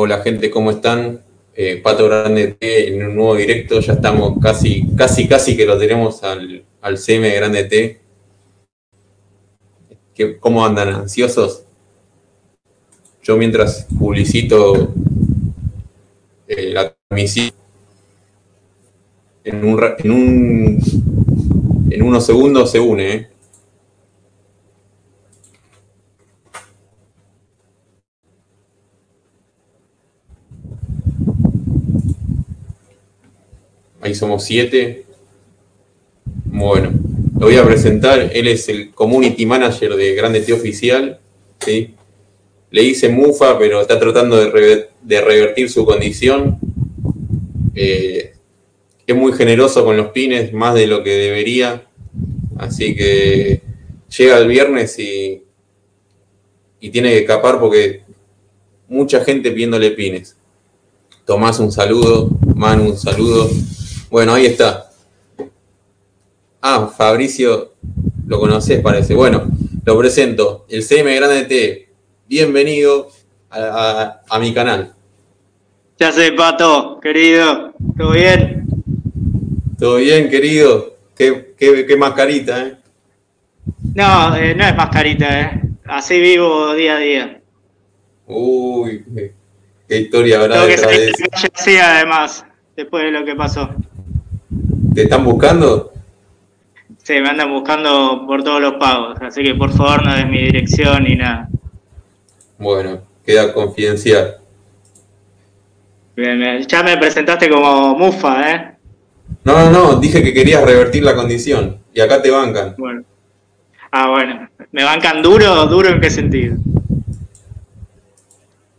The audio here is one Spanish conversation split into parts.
Hola gente, ¿cómo están? Eh, Pato Grande T en un nuevo directo, ya estamos casi, casi, casi que lo tenemos al, al CM Grande T. ¿Qué- ¿Cómo andan? ¿Ansiosos? Yo mientras publicito eh, la transmisión en, un, en, un, en unos segundos se une, ¿eh? Somos siete. Bueno, lo voy a presentar. Él es el community manager de Grande T Oficial. ¿sí? Le hice mufa, pero está tratando de revertir su condición. Eh, es muy generoso con los pines, más de lo que debería. Así que llega el viernes y, y tiene que escapar porque mucha gente pidiéndole pines. Tomás, un saludo. Manu, un saludo. Bueno, ahí está. Ah, Fabricio, lo conoces, parece. Bueno, lo presento. El CM Grande T. Bienvenido a, a- a mi canal. Ya sé, Pato, querido, ¿todo bien? ¿Todo bien, querido? Qué, qué, qué mascarita, ¿eh? No, eh, no es mascarita, ¿eh? Así vivo día a día. Uy, qué, qué historia habrá Tengo que salir de eso. así, además, después de lo que pasó. ¿Te están buscando? Sí, me andan buscando por todos los pagos, así que por favor no des mi dirección ni nada. Bueno, queda confidencial. Ya me presentaste como mufa, ¿eh? No, no, no, dije que querías revertir la condición. Y acá te bancan. Bueno. Ah, bueno. ¿Me bancan duro? ¿Duro en qué sentido?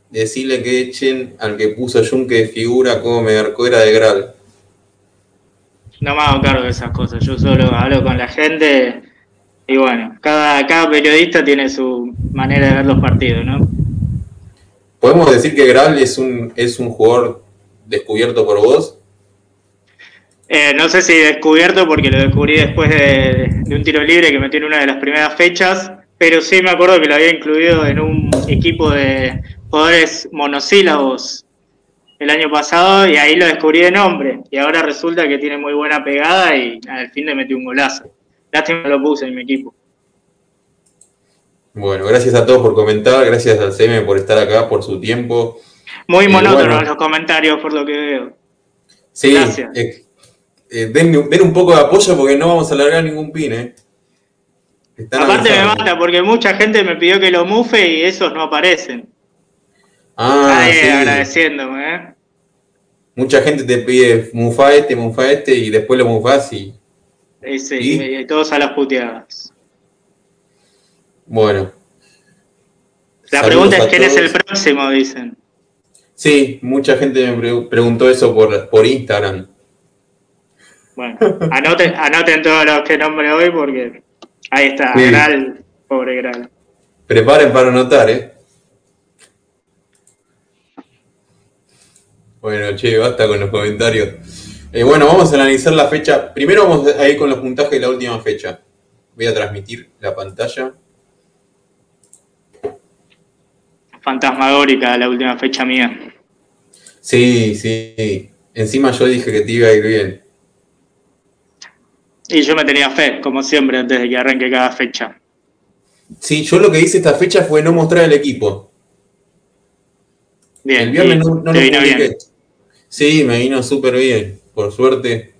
Decirle que echen al que puso Yunque de figura como Megarcuera de Gral. No me hago cargo de esas cosas, yo solo hablo con la gente y bueno, cada, cada periodista tiene su manera de ver los partidos, ¿no? ¿Podemos decir que Gral es un, es un jugador descubierto por vos? Eh, no sé si descubierto porque lo descubrí después de, de un tiro libre que metió en una de las primeras fechas, pero sí me acuerdo que lo había incluido en un equipo de jugadores monosílabos el año pasado y ahí lo descubrí de nombre y ahora resulta que tiene muy buena pegada y al fin le metió un golazo. Lástima lo puse en mi equipo. Bueno, gracias a todos por comentar, gracias al CM por estar acá, por su tiempo. Muy Eh, monótonos bueno. los comentarios por lo que veo. Sí, Gracias. eh, eh, den, den un poco de apoyo porque no vamos a alargar ningún pin, ¿eh? Están Aparte me mata porque mucha gente me pidió que lo mufe y esos no aparecen. Ah, sí. agradeciéndome, ¿eh? Mucha gente te pide mufa este, mufa este y después lo mufás y sí, ¿Y? y todos a las puteadas. bueno. La pregunta es quién es el próximo, dicen. Sí, mucha gente me pre- preguntó eso por, por Instagram. Bueno, anoten, anoten todos los que nombre hoy porque ahí está, Sí. Gral, pobre Gral. Preparen para anotar, ¿eh? Bueno, che, basta con los comentarios. Eh, bueno, vamos a analizar la fecha. Primero vamos a ir con los puntajes de la última fecha. Voy a transmitir la pantalla. Fantasmagórica la última fecha mía. Sí, sí. Encima yo dije que te iba a ir bien. Y yo me tenía fe, como siempre, antes de que arranque cada fecha. Sí, yo lo que hice esta fecha fue no mostrar el equipo. Bien, El viernes no, no lo publiqué. bien. Sí, me vino súper bien, por suerte.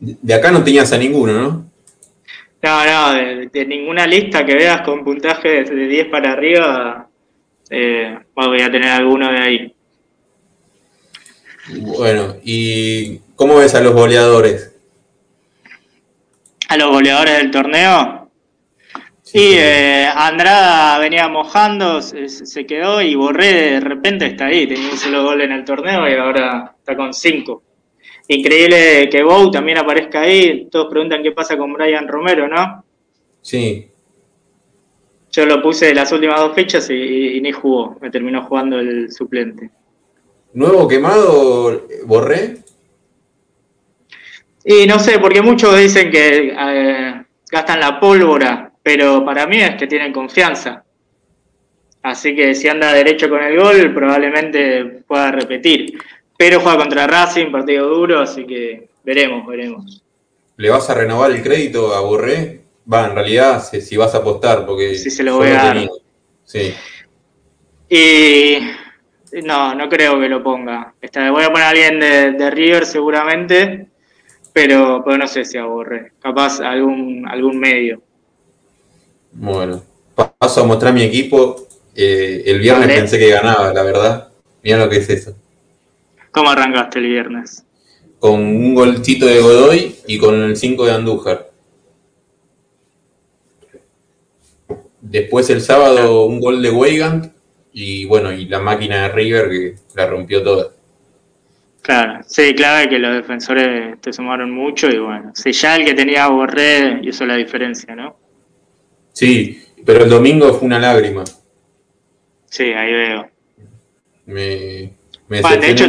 De acá no tenías a ninguno, ¿no? No, no, de, de ninguna lista que veas con puntajes de 10 para arriba, eh, voy a tener alguno de ahí. Bueno, ¿y cómo ves a los goleadores? A los goleadores del torneo, y eh, Andrada venía mojando, se, se quedó y Borré de repente está ahí, tenía un solo gol en el torneo y ahora está con cinco. Increíble que Bow también aparezca ahí, todos preguntan qué pasa con Brian Romero, ¿no? Sí, Yo lo puse las últimas dos fechas y, y ni jugó, me terminó jugando el suplente. ¿nuevo quemado Borré? Y no sé, porque muchos dicen que eh, gastan la pólvora, pero para mí es que tienen confianza. Así que si anda derecho con el gol, probablemente pueda repetir. Pero juega contra Racing, partido duro, así que veremos, veremos. ¿Le vas a renovar el crédito a Borré? Va, en realidad, si, vas a apostar, porque. Sí, se lo voy a dar. Sí. Y. No, no creo que lo ponga. voy a poner a alguien de, River seguramente, pero, pero no sé si a Borré. Capaz algún, algún medio. Bueno, paso a mostrar mi equipo. Eh, el viernes pensé que ganaba, la verdad. Mira lo que es eso. ¿Cómo arrancaste el viernes? Con un golcito de Godoy y con el 5 de Andújar. Después el sábado un gol de Weigand y bueno, y la máquina de River que la rompió toda. Claro, sí, clave que los defensores te sumaron mucho y bueno, si ya el que tenía a Borré hizo la diferencia, ¿no? Sí, pero el domingo fue una lágrima. Sí, ahí veo. Me, de hecho,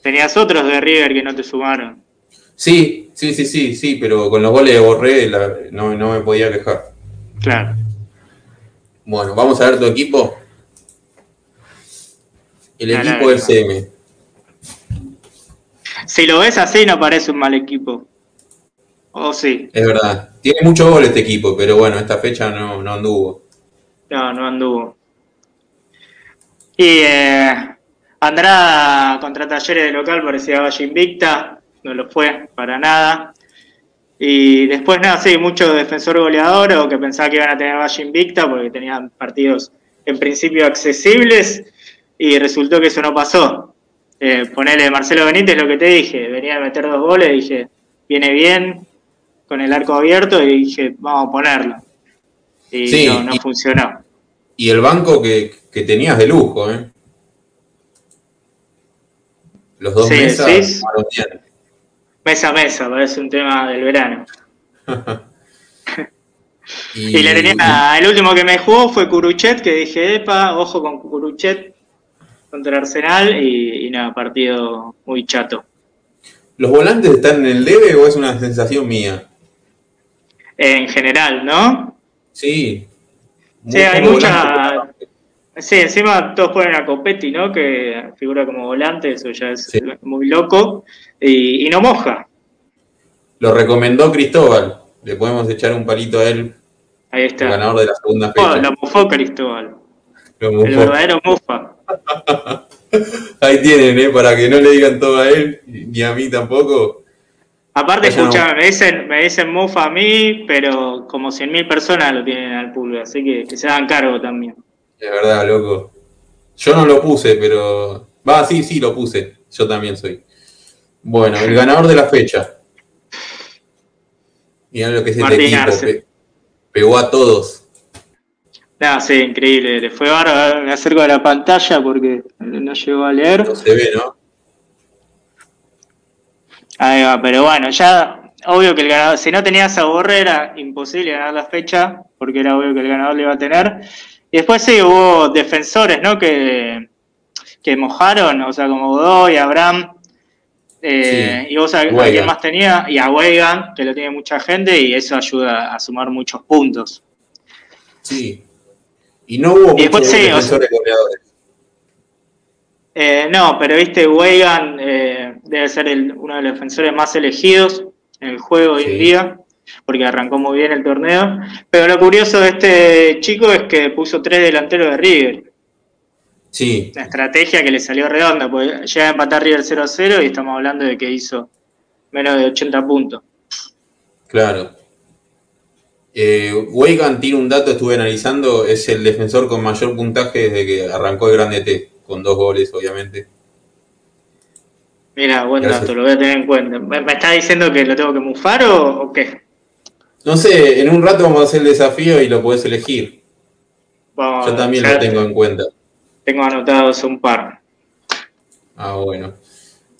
tenías otros de River que no te sumaron. Sí, sí, sí, sí, sí, pero con los goles de Borré no, me podía quejar. Claro. Bueno, vamos a ver tu equipo. El equipo del CM. Si lo ves así, no parece un mal equipo. ¿O sí? Es verdad. Tiene mucho gol este equipo, pero bueno, esta fecha no, no anduvo. No, no anduvo. Y eh, Andrada contra Talleres de local parecía Valle Invicta, no lo fue para nada. Y después nada, sí, mucho defensor goleador o que pensaba que iban a tener Valle Invicta porque tenían partidos en principio accesibles y resultó que eso no pasó. Eh, ponele Marcelo Benítez lo que te dije, venía a meter dos goles, dije, viene bien, con el arco abierto y dije, vamos a ponerlo. Y no, no funcionó. Y el banco que, tenías de lujo, ¿eh? Los dos mesas Mesa a mesa, parece un tema del verano. y, le tenía, el último que me jugó fue Curuchet, que dije, epa, ojo con Curuchet contra Arsenal, y, y nada, partido muy chato. ¿Los volantes están en el debe o es una sensación mía? En general, ¿no? Sí. Sí, hay mucha... Sí, encima todos ponen a Copetti, ¿no? Que figura como volante, eso ya es muy loco. Y, no moja. Lo recomendó Cristóbal. Le podemos echar un palito a él. Ahí está. El ganador de la segunda fecha. Oh, lo mofó Cristóbal. El verdadero mofa. Ahí tienen, ¿eh? Para que no le digan todo a él, ni a mí tampoco. Aparte, escucha, me dicen, me dicen mufa a mí, pero como 100.000 personas lo tienen al pulga, así que, que se hagan cargo también. Es verdad, loco. Yo no lo puse, pero. Va, sí, sí, lo puse. Yo también soy. Bueno, el ganador de la fecha. Mirá lo que es este equipo. pegó a todos. Ah, sí, increíble. Le fue bárbaro. Me acerco a la pantalla porque no llegó a leer. No se ve, ¿no? Ahí va, pero bueno, ya obvio que el ganador, si no tenías a Borre era imposible ganar la fecha, porque era obvio que el ganador le iba a tener. Y después sí hubo defensores, ¿no? Que, que mojaron, o sea, como Godoy, Abraham, eh, y vos sabés a quién más tenía, y a Weigan, que lo tiene mucha gente, y eso ayuda a sumar muchos puntos. Sí. Y no hubo muchos defensores goleadores. Eh, no, pero viste, Weigan eh, debe ser uno de los defensores más elegidos en el juego hoy en día, porque arrancó muy bien el torneo. Pero lo curioso de este chico es que puso tres delanteros de River. Sí. Una estrategia que le salió redonda, porque llega a empatar River 0-0 y estamos hablando de que hizo menos de 80 puntos. Claro. Eh, Weigan tiene un dato, estuve analizando, es el defensor con mayor puntaje desde que arrancó el Grande T con dos goles, obviamente. Mira, buen dato, lo voy a tener en cuenta. ¿Me, está diciendo que lo tengo que mufar o, qué? No sé, en un rato vamos a hacer el desafío y lo puedes elegir. Yo también lo tengo en cuenta. Tengo anotados un par. Ah, bueno.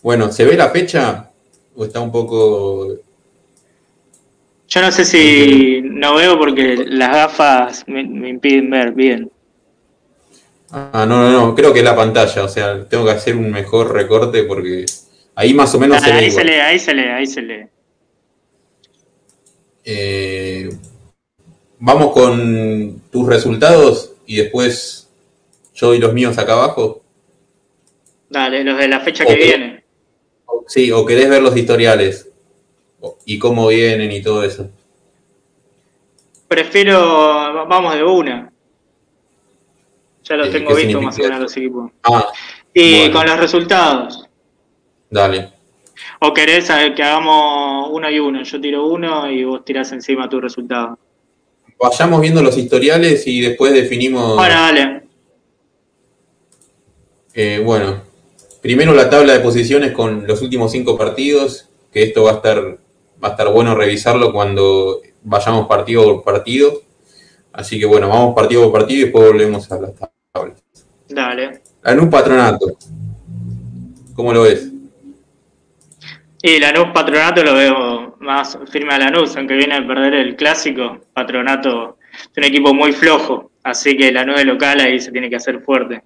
Bueno, ¿se ve la fecha? ¿O está un poco.? Yo no sé si no veo porque las gafas me impiden ver bien. Ah, no, no, no, creo que es la pantalla, o sea, tengo que hacer un mejor recorte porque ahí más o menos se. Ahí se lee, ahí se lee, ahí se lee. Eh, vamos con tus resultados y después yo doy los míos acá abajo. Dale, los de la fecha que viene. Sí, o querés ver los historiales y cómo vienen y todo eso. Prefiero, vamos de una. Ya los tengo visto más o menos los equipos. Ah, y con los resultados. Dale. ¿O querés que hagamos uno y uno? Yo tiro uno y vos tirás encima tu resultado. Vayamos viendo los historiales y después definimos. Bueno, dale. Eh, bueno, primero la tabla de posiciones con los últimos cinco partidos, que esto va a estar, va a estar bueno revisarlo cuando vayamos partido por partido. Así que bueno, vamos partido por partido y después volvemos a las tablas. Dale. Lanús Patronato. ¿Cómo lo ves? Y Lanús Patronato lo veo más firme a Lanús, aunque viene a perder el clásico. Patronato es un equipo muy flojo, así que Lanús de local ahí se tiene que hacer fuerte.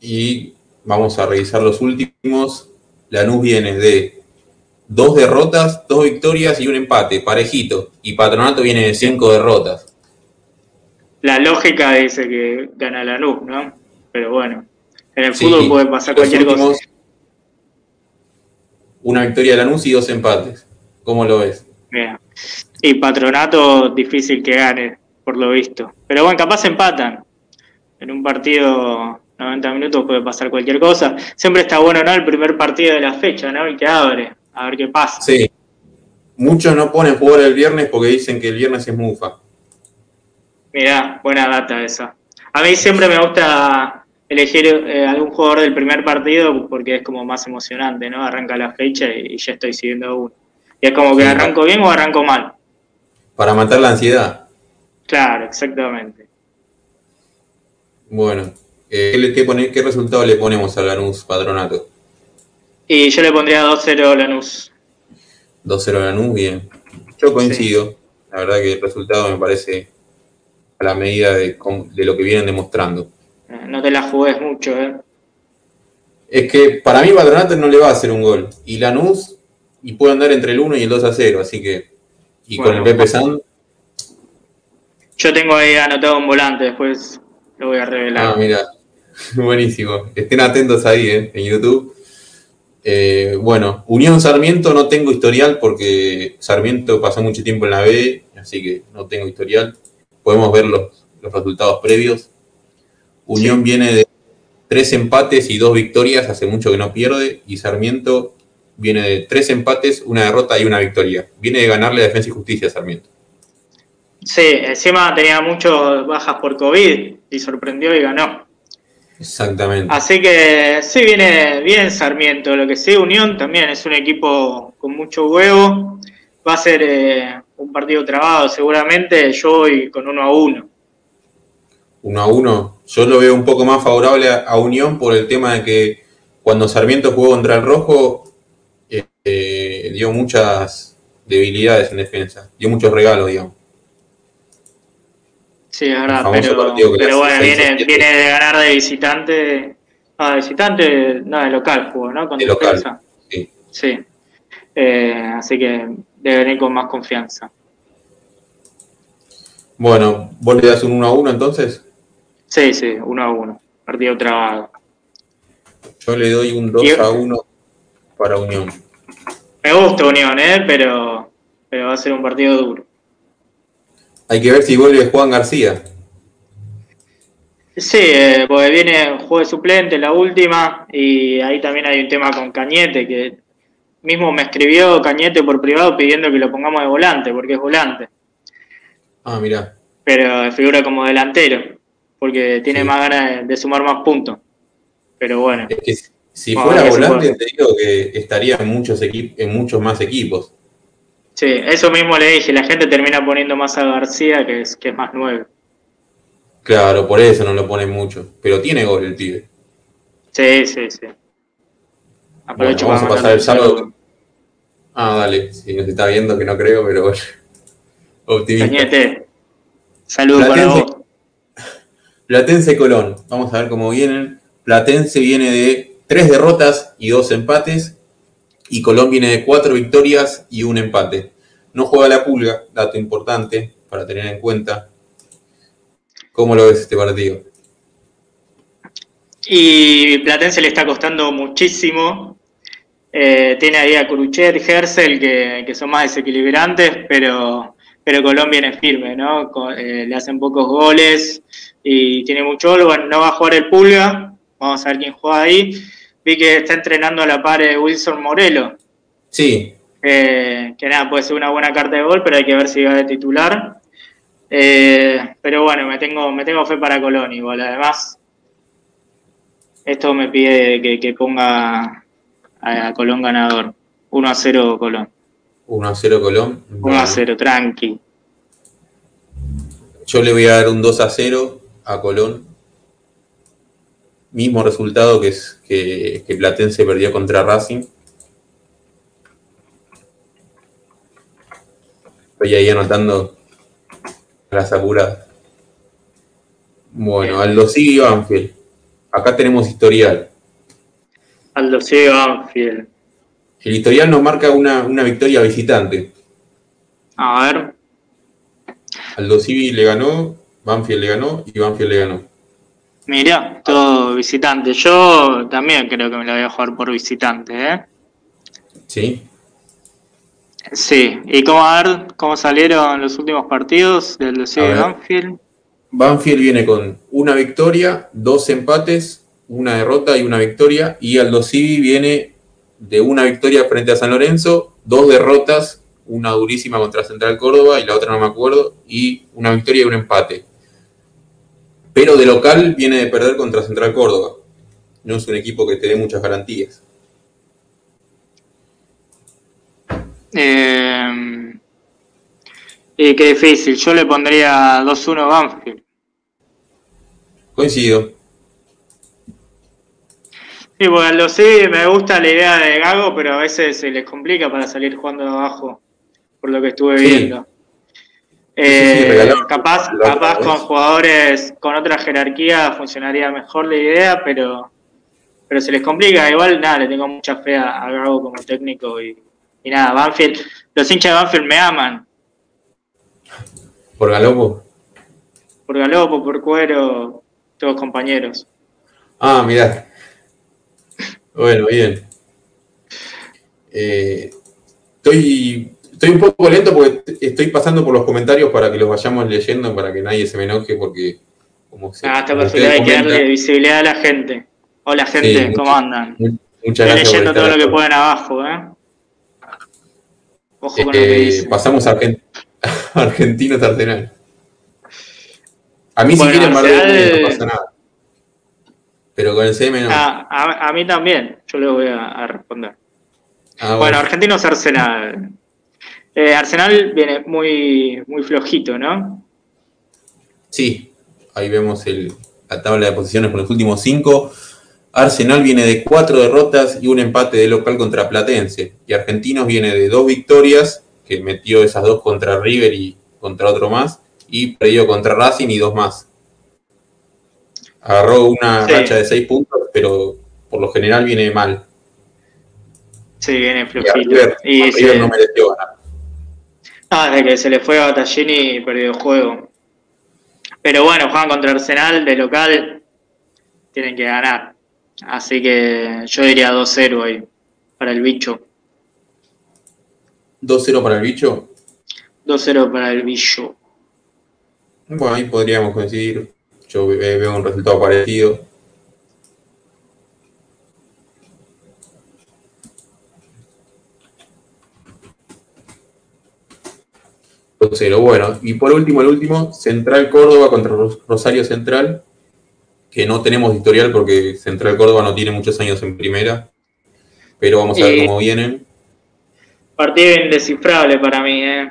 Y vamos a revisar los últimos. Lanús viene de dos derrotas, dos victorias y un empate, parejito. Y Patronato viene de cinco derrotas. La lógica dice que gana Lanús, ¿no? Pero bueno, en el fútbol puede pasar cualquier cosa. Una victoria de Lanús y dos empates. ¿Cómo lo ves? Bien. Y Patronato difícil que gane, por lo visto. Pero bueno, capaz empatan. En un partido 90 minutos puede pasar cualquier cosa. Siempre está bueno, ¿no? El primer partido de la fecha, ¿no? El que abre a ver qué pasa. Sí. Muchos no ponen jugar el viernes porque dicen que el viernes es mufa. Mirá, buena data esa. A mí siempre me gusta elegir eh, algún jugador del primer partido porque es como más emocionante, ¿no? Arranca la fecha y, ya estoy siguiendo uno. Y es como que arranco bien o arranco mal. Para matar la ansiedad. Claro, exactamente. Bueno, eh, ¿qué, ¿qué resultado le ponemos a Lanús Patronato? Y yo le pondría 2-0 Lanús. 2-0 Lanús, bien. Yo coincido. La verdad que el resultado me parece a la medida de, lo que vienen demostrando. No te la jugues mucho, ¿eh? Es que para mí Patronato no le va a hacer un gol. Y Lanús, y puede andar entre el 1 y el 2 a 0, así que. Y con el Pepe San. Yo tengo ahí anotado un volante, después lo voy a revelar. Ah, mira. Buenísimo. Estén atentos ahí, ¿eh? En YouTube. Eh, bueno, Unión Sarmiento no tengo historial porque Sarmiento pasó mucho tiempo en la B, así que no tengo historial. Podemos ver los, resultados previos. Unión viene de tres empates y dos victorias, hace mucho que no pierde, y Sarmiento viene de tres empates, una derrota y una victoria. Viene de ganarle a Defensa y Justicia Sarmiento. Sí, encima tenía muchas bajas por COVID y sorprendió y ganó. Exactamente. Así que sí, viene bien Sarmiento. Lo que sí, Unión también es un equipo con mucho huevo. Va a ser eh, un partido trabado seguramente. Yo voy con uno a uno. Uno a uno. Yo lo veo un poco más favorable a, Unión por el tema de que cuando Sarmiento jugó contra el Rojo eh, eh, dio muchas debilidades en defensa. Dio muchos regalos, digamos. Sí, es verdad, pero, bueno, viene, viene de ganar de visitante. Ah, de visitante, no, de local jugó, ¿no? Con de local, sí. Sí. Eh, así que debe venir con más confianza. Bueno, ¿vos le das un 1 a 1 entonces? Sí, sí, 1 a 1. Partido trabado. Yo le doy un 2 a 1 para Unión. Me gusta Unión, ¿eh? Pero, pero va a ser un partido duro. Hay que ver si vuelve Juan García. Sí, eh, porque viene juego de suplente la última y ahí también hay un tema con Cañete, que mismo me escribió Cañete por privado pidiendo que lo pongamos de volante, porque es volante. Ah, mira. Pero figura como delantero, porque tiene más ganas de, sumar más puntos. Pero bueno. Es que si fuera volante, te digo que estaría en muchos, en muchos más equipos. Sí, eso mismo le dije, la gente termina poniendo más a García, que es, que es más nuevo. Claro, por eso no lo ponen mucho. Pero tiene gol el pibe. Sí, sí, sí. Aprovecho vamos a pasar el sábado. Ah, dale, si nos está viendo, que no creo, pero bueno. Optimista. Saludos para vos. Platense Colón. Vamos a ver cómo vienen. Platense viene de tres derrotas y dos empates y Colón viene de cuatro victorias y un empate. No juega la pulga, dato importante para tener en cuenta. ¿Cómo lo ves este partido? Y Platense le está costando muchísimo. Eh, tiene ahí a Curuchet, Gersel, que, que, son más desequilibrantes, pero, pero Colón viene firme, ¿no? Eh, le hacen pocos goles y tiene mucho gol. Bueno, no va a jugar el Pulga, vamos a ver quién juega ahí. Vi que está entrenando a la par de Wilson Morelo. Sí. Eh, que nada, puede ser una buena carta de gol, pero hay que ver si va de titular. pero bueno, me tengo, me tengo fe para Colón igual. Además, esto me pide que, ponga a, Colón ganador. 1 a 0 Colón. 1 a 0 Colón. 1 a 0, tranqui. Yo le voy a dar un 2 a 0 a Colón. Mismo resultado que es que, que Platense perdió contra Racing. Estoy ahí anotando las apuradas. Bueno, Aldo sigue Banfield. Acá tenemos historial. Aldo C. Banfield. El historial nos marca una, victoria visitante. A ver. Aldo Civi le ganó, Banfield le ganó y Banfield le ganó. Mira, todo visitante. Yo también creo que me la voy a jugar por visitante, ¿eh? Sí. Sí. ¿Y cómo a ver cómo salieron los últimos partidos del Civi Banfield? Banfield viene con una victoria, dos empates, una derrota y una victoria. Y Aldo Civi viene de una victoria frente a San Lorenzo, dos derrotas, una durísima contra Central Córdoba y la otra no me acuerdo, y una victoria y un empate. Pero de local viene de perder contra Central Córdoba. No es un equipo que te dé muchas garantías. Eh, y qué difícil. Yo le pondría 2-1 Banfield. Coincido. Sí, bueno, lo sé, me gusta la idea de Gago, pero a veces se les complica para salir jugando de abajo, por lo que estuve viendo. Eh, capaz capaz con jugadores con otra jerarquía funcionaría mejor la idea, pero pero se les complica. Igual, nada, le tengo mucha fe a, Gago como técnico y, y, nada, Banfield, los hinchas de Banfield me aman. ¿Por Galopo? Por Galopo, por Cuero, todos compañeros. Ah, mirá. Bueno, bien. Eh, estoy, estoy un poco lento porque estoy pasando por los comentarios para que los vayamos leyendo, para que nadie se me enoje, porque como se, Ah, está perfecto, hay que darle visibilidad a la gente. Hola gente, ¿cómo andan? Muchas gracias. Estoy leyendo todo lo que ponen abajo, ¿eh? Ojo con lo que eh, dice. Pasamos a Argent Argentinos Arsenal. A mí si quieren Marvel no pasa nada. Pero con el CM no. Ah, a, mí también, yo le voy a, responder. Ah, bueno. Argentinos Arsenal. Eh, Arsenal viene muy, muy flojito, ¿no? Sí, ahí vemos la tabla de posiciones con los últimos cinco. Arsenal viene de cuatro derrotas y un empate de local contra Platense. Y Argentinos viene de dos victorias, que metió esas dos contra River y contra otro más y perdió contra Racing y dos más. Agarró una racha de seis puntos, pero por lo general viene mal. Sí, viene flojito. Y, no mereció ganar. Ah, desde que se le fue a Battaglini perdió el juego. Pero bueno, juegan contra Arsenal de local, tienen que ganar. Así que yo diría 2-0 ahí, para el bicho. ¿2-0 para el bicho? 2-0 para el bicho. Bueno, ahí podríamos coincidir. Yo veo un resultado parecido. Cero. Bueno, y por último, el último, Central Córdoba contra Rosario Central, que no tenemos historial porque Central Córdoba no tiene muchos años en primera, pero vamos a ver cómo vienen. Partido indescifrable para mí, ¿eh?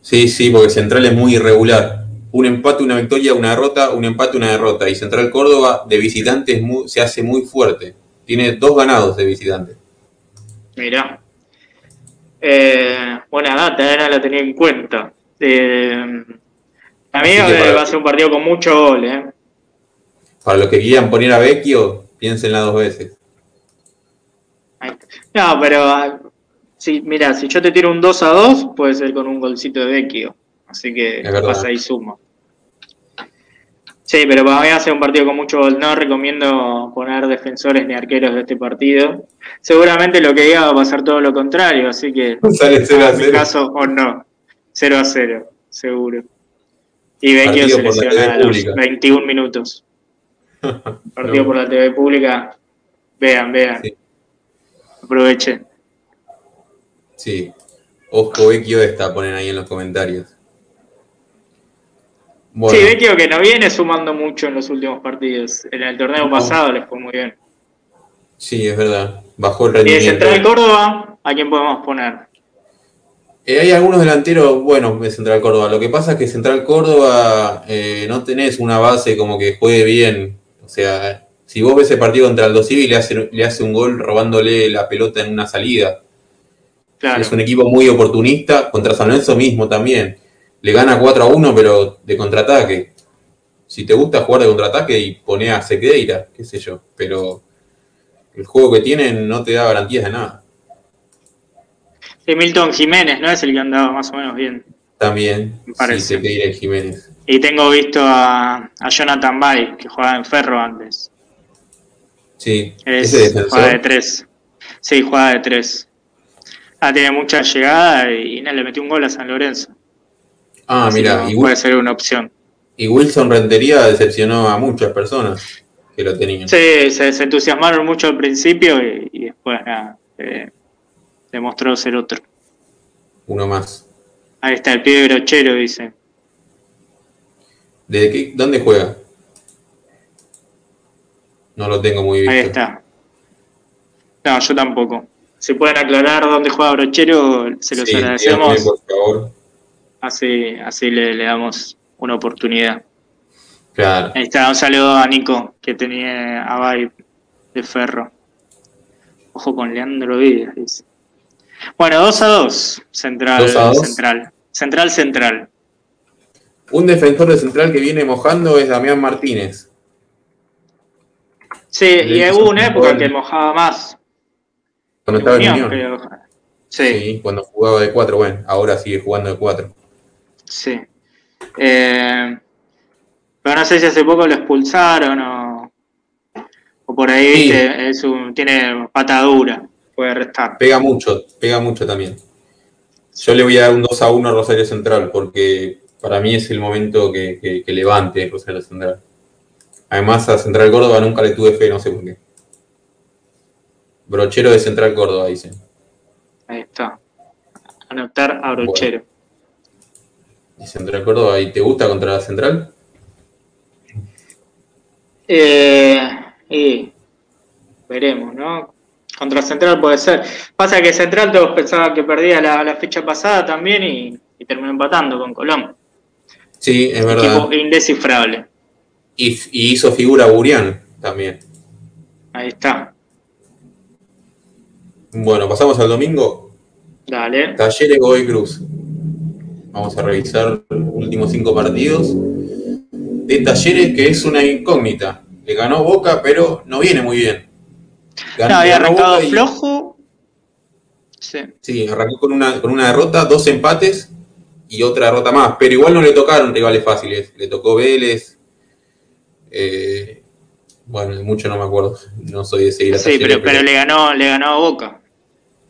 Sí, sí, porque Central es muy irregular. Un empate, una victoria, una derrota, un empate, una derrota. Y Central Córdoba de visitante se hace muy fuerte. Tiene dos ganados de visitante. Mirá. Eh, buena data, eh, la tenía en cuenta. Eh, a mí va a ser un partido con mucho gol. Eh. Para los que quieran poner a Vecchio, piénsenla dos veces. No, pero Sí, mira, si yo te tiro un 2 a 2, puede ser con un golcito de Vecchio. Así que pasa y suma. Sí, pero para mí va a ser un partido con mucho gol. No recomiendo poner defensores ni arqueros de este partido. Seguramente lo que diga va a pasar todo lo contrario, así que Sale 0 a en mi 0. caso o no. 0 a 0, seguro. Y Vecchio se lesiona a los pública. 21 minutos. Partido No. por la TV pública. Vean, vean. Sí. Aprovechen. Sí. Ojo Vecchio está, ponen ahí en los comentarios. Bueno, Sí, Vecchio que no viene sumando mucho en los últimos partidos. En el torneo No. pasado les fue muy bien. sí, es verdad. Bajó el Y de rendimiento. Central Córdoba, ¿a quién podemos poner? Eh, hay algunos delanteros buenos de Central Córdoba. Lo que pasa es que Central Córdoba eh, no tenés una base como que juegue bien. O sea, si vos ves el partido contra Aldo Civi le hace, le hace un gol robándole la pelota en una salida. Claro. Es un equipo muy oportunista. Contra San Lorenzo mismo también. Le gana 4 a 1, pero de contraataque. Si te gusta jugar de contraataque y pone a Sequeira, qué sé yo. Pero el juego que tienen no te da garantías de nada. Sí, Milton Jiménez, ¿no? Es el que andaba más o menos bien. También, Me sí, parece. Sequeira y Jiménez. Y tengo visto a, a Jonathan Bay, que jugaba en Ferro antes. Sí, Es, ese juega de tres. Sí, juega de tres. Ah, tiene mucha llegada y no, le metió un gol a San Lorenzo. Ah, Así mira, y, puede ser una opción. y Wilson Rentería decepcionó a muchas personas que lo tenían. Sí, se, se entusiasmaron mucho al principio y, y después nada, eh, demostró ser otro. Uno más. Ahí está el pibe brochero, dice. ¿De qué, ¿Dónde juega? No lo tengo muy visto. Ahí está. No, yo tampoco. Si pueden aclarar dónde juega Brochero, se los Sí, agradecemos. díganme, por favor. Así, así le, le damos una oportunidad. Claro. Ahí está, un saludo a Nico, que tenía a Bay de Ferro. Ojo con Leandro Vides, dice. Bueno, 2 a 2, central, 2 a 2. central. Central, central. Un defensor de central que viene mojando es Damián Martínez. Sí, y hubo un una época gol. que mojaba más. Cuando estaba en Unión, Unión. creo. Sí, Sí, cuando jugaba de 4. Bueno, ahora sigue jugando de 4. Sí. Eh, pero no sé si hace poco lo expulsaron o, o por ahí, Sí. viste, es un, tiene pata dura, puede restar. Pega mucho, pega mucho también. Yo le voy a dar un 2 a 1 a Rosario Central porque para mí es el momento que, que- que levante Rosario Central. Además, a Central Córdoba nunca le tuve fe, no sé por qué. Brochero de Central Córdoba, dicen. Ahí está. Anotar a Brochero. Y Central Córdoba, ¿y te gusta contra la Central? Eh, y veremos, ¿no? Contra Central puede ser. Pasa que Central todos pensaban que perdía la, la fecha pasada también y, y terminó empatando con Colón. Sí, es verdad. Equipo indescifrable. Y, y hizo figura Burián también. Ahí está. Bueno, pasamos al domingo. Dale. Talleres Godoy Cruz. Vamos a revisar los últimos cinco partidos de Talleres, que es una incógnita. Le ganó Boca, pero no viene muy bien. Ganó- No, había arrancado y- flojo. Sí. Sí, arrancó con una, con una derrota, dos empates y otra derrota más. Pero igual no le tocaron rivales fáciles. Le tocó Vélez. eh, bueno, de mucho no me acuerdo. No soy de seguir a Sí, pero, pero le ganó, le ganó a Boca.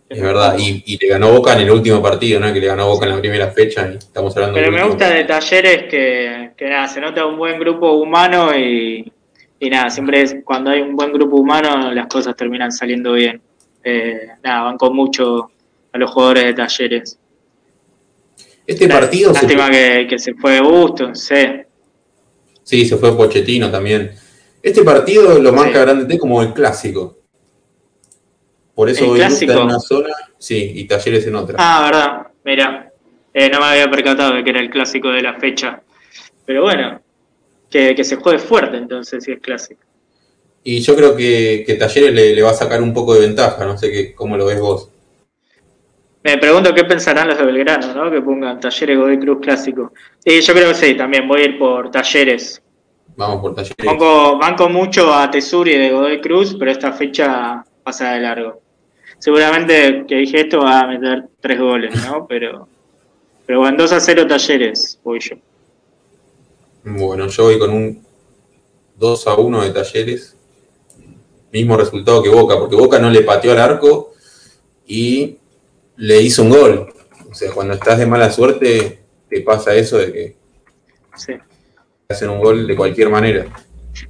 Es verdad, y, y le ganó Boca en el último partido, ¿no? Que le ganó Boca en la primera fecha y estamos hablando Pero me gusta de talleres que, que nada, se nota un buen grupo humano y, y nada, siempre es, cuando hay un buen grupo humano las cosas terminan saliendo bien. Eh, nada, van con mucho a los jugadores de talleres. Este partido se, Lástima que, que se fue Gusto, sí. sí, se fue Pochettino también. Este partido lo marca Sí. Grande T como el clásico. Por eso ¿El hoy en una zona, sí, y Talleres en otra. Ah, verdad, mira, eh, no me había percatado de que era el clásico de la fecha. Pero bueno, que, que se juegue fuerte entonces si es clásico. Y yo creo que, que Talleres le, le va a sacar un poco de ventaja, no sé qué, cómo lo ves vos. Me pregunto qué pensarán los de Belgrano, ¿no? Que pongan Talleres Godoy Cruz clásico. Y yo creo que sí, también voy a ir por Talleres. Vamos por Talleres. Banco, banco mucho a Tesuri de Godoy Cruz, pero esta fecha pasa de largo. Seguramente que dije esto va a meter tres goles, ¿no? Pero, pero bueno, 2 a 0 Talleres, voy yo. Bueno, yo voy con un 2 a 1 de Talleres. Mismo resultado que Boca, porque Boca no le pateó al arco y le hizo un gol. O sea, cuando estás de mala suerte, te pasa eso de que Sí. hacen un gol de cualquier manera.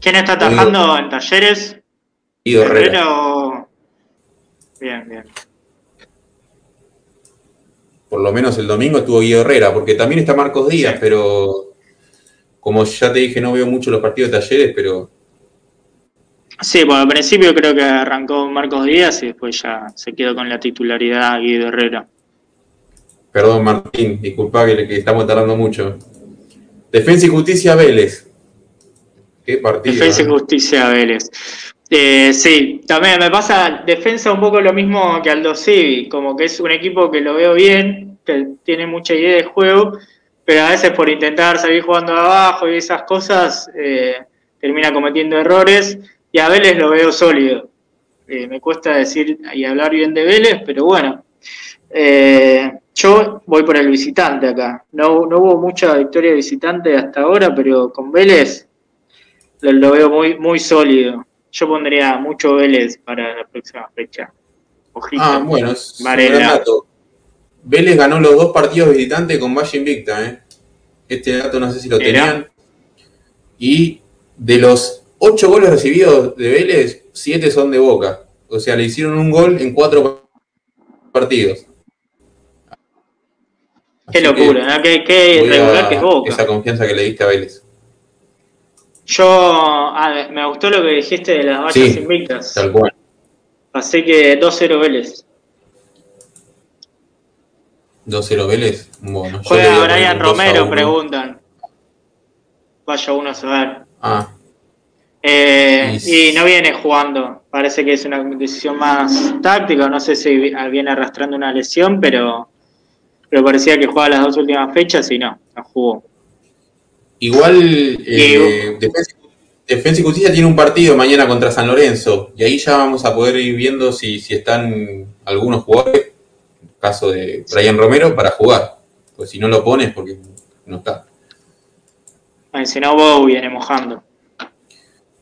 ¿Quién está atajando en talleres? Guido Herrera. ¿Herrera o.? Bien, bien. Por lo menos el domingo estuvo Guido Herrera, porque también está Marcos Díaz, Sí. pero como ya te dije, no veo mucho los partidos de talleres, pero Sí, bueno, al principio creo que arrancó Marcos Díaz y después ya se quedó con la titularidad Guido Herrera. perdón Martín, disculpa que, que estamos tardando mucho. Defensa y Justicia Vélez. Qué partido. Defensa y. Justicia Vélez. Eh, sí, también me pasa defensa un poco lo mismo que Aldo Civi, como que es un equipo que lo veo bien, que tiene mucha idea de juego, pero a veces por intentar salir jugando abajo y esas cosas eh, termina cometiendo errores y a Vélez lo veo sólido. Eh, me cuesta decir y hablar bien de Vélez, pero bueno. Eh, yo voy por el visitante acá. No, no hubo mucha victoria de visitante hasta ahora, pero con Vélez lo, lo veo muy, muy sólido. Yo pondría mucho Vélez para la próxima fecha. Ojito. Ah, bueno, es un Varela. Vélez ganó los dos partidos visitantes con Valle Invicta, ¿eh? Este dato no sé si lo tenían. Y de los ocho goles recibidos de Vélez, siete son de Boca. O sea, le hicieron un gol en cuatro partidos. Qué Así locura, ¿no? qué, qué irregular que es Boca. Esa confianza que le diste a Vélez. Yo, ah, me gustó lo que dijiste de las vallas Sí, invictas. Tal cual. Así que 2-0 Vélez. 2-0 Vélez. Bueno, Juega Brian un 2 a Romero, 1. preguntan. Vaya uno a saber. Ah, Eh, Y- y no viene jugando. Parece que es una decisión más táctica. No sé si vi- viene arrastrando una lesión, pero, pero parecía que jugaba las dos últimas fechas y no, no jugó. Igual eh, Defensa, Defensa y Justicia tiene un partido mañana contra San Lorenzo y ahí ya vamos a poder ir viendo si, si están algunos jugadores, caso de Brian Romero, para jugar. Pues si no lo pones porque no está. Ah, Si no, Bow viene mojando.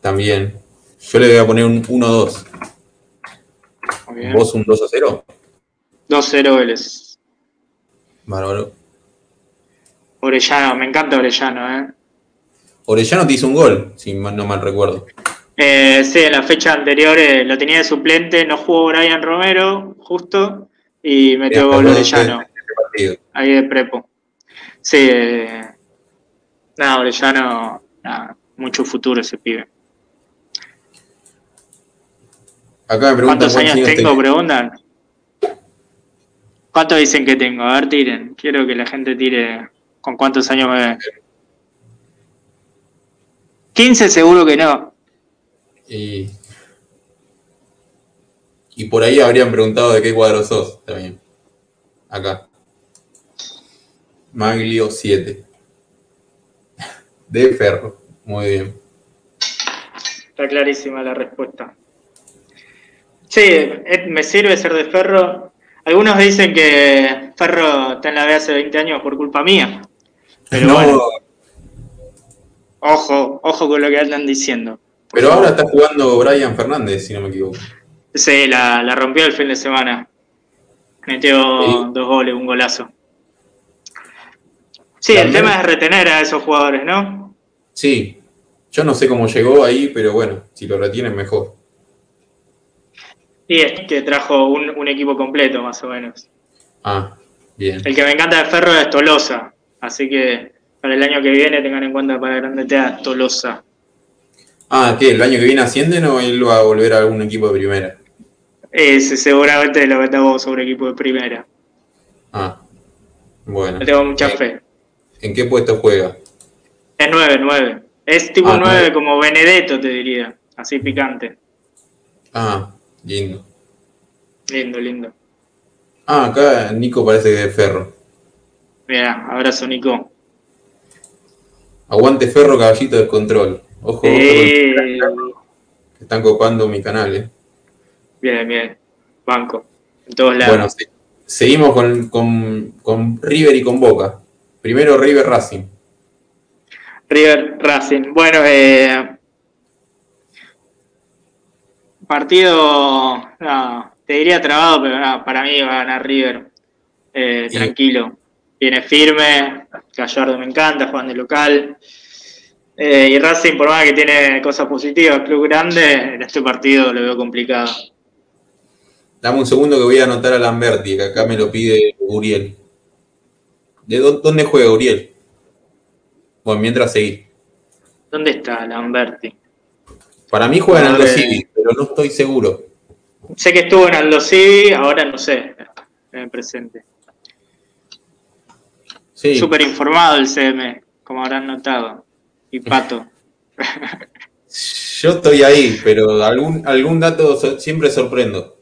También. Yo le voy a poner un 1-2. Muy bien. ¿Vos un 2-0? 2-0 Vélez. Bárbaro. Orellano, me encanta Orellano, ¿eh? Orellano te hizo un gol, si no mal recuerdo. Eh, sí, en la fecha anterior eh, lo tenía de suplente, no jugó Brian Romero, justo, y metió gol Orellano, este ahí de prepo. Sí, eh, nada, Orellano, nada, mucho futuro ese pibe. Acá me preguntan ¿Cuántos años tenés. tengo? Preguntan. ¿Cuántos dicen que tengo? A ver, tiren. Quiero que la gente tire con cuántos años me ve. 15 seguro que no. Y, y por ahí habrían preguntado de qué cuadro sos también. Acá. Maglio 7. De Ferro. Muy bien. Está clarísima la respuesta. Sí, me sirve ser de Ferro. Algunos dicen que Ferro está en la B hace 20 años por culpa mía. Pero No, bueno, ojo, ojo con lo que andan diciendo. Pero ahora está jugando Brian Fernández, si no me equivoco. Sí, la, la rompió el fin de semana. Metió Sí. dos goles, un golazo. Sí, el tema es retener a esos jugadores, ¿no? Sí. Yo no sé cómo llegó ahí, pero bueno, si lo retienen mejor. Y es que trajo un, un equipo completo, más o menos. Ah, bien. El que me encanta de Ferro es Tolosa. Así que para el año que viene tengan en cuenta para Grande a Tolosa. Ah, ¿qué? ¿El año que viene ascienden o él va a volver a algún equipo de primera? Ese seguramente lo metamos sobre equipo de primera. Ah, bueno. Tengo mucha fe. ¿En qué puesto juega? Es 9, 9. Es tipo Ah, 9 nueve. como Benedetto, te diría. Así picante. Ah, lindo. Lindo, lindo. Ah, acá Nico parece que es de Ferro. Mira, abrazo Nico. Aguante Ferro, caballito de control. Ojo, ojo, que están copando mi canal, eh. bien, bien. Banco. En todos lados. Bueno, se- seguimos con, con- con River y con Boca. Primero River Racing. River Racing. Bueno, eh, Partido, no, te diría trabado, pero no, para mí va a ganar River. Eh, tranquilo. Viene firme, Gallardo me encanta, Juan de local. Eh, y Racing, por más que tiene cosas positivas, club grande, en este partido lo veo complicado. Dame un segundo que voy a anotar a Lamberti, que acá me lo pide Uriel. ¿De dó- dónde juega Uriel? Bueno, mientras seguí. ¿Dónde está Lamberti? Para mí juega en Aldo. Civi, pero no estoy seguro. Sé que estuvo en Aldo Civi, ahora no sé, en el presente. Sí, Súper informado el CM, como habrán notado. Y Pato. yo estoy ahí, pero algún, algún dato so- siempre sorprendo.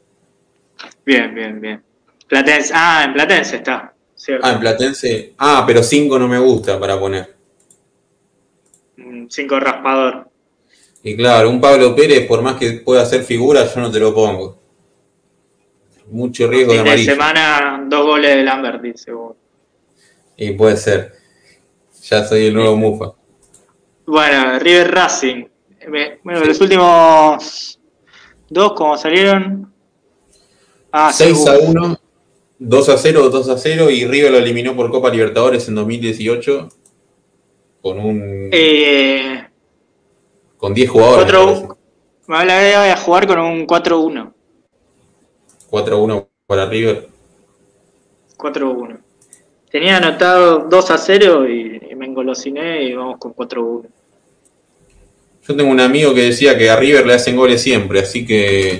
Bien, bien, bien. Platense. Ah, en Platense está. Cierto. Ah, en Platense. Ah, pero 5 no me gusta para poner. Un Cinco raspador. Y claro, un Pablo Pérez, por más que pueda hacer figura, yo no te lo pongo. Mucho riesgo de amarillo. semana, dos goles de Lamberti, seguro. Y puede ser. Ya soy el nuevo Mufa. Bueno, River Racing. Bueno, los últimos dos, como salieron. Ah, 6 a seguro. 1, 2 a 0, 2 a 0 y River lo eliminó por Copa Libertadores en 2018 con un Eh, con 10 jugadores. me parece. 4 me habla de jugar con un 4-1. 4 a 1 para River. 4-1. Tenía anotado 2 a 0 y, y me engolosiné y vamos con 4-1. Yo tengo un amigo que decía que a River le hacen goles siempre, así que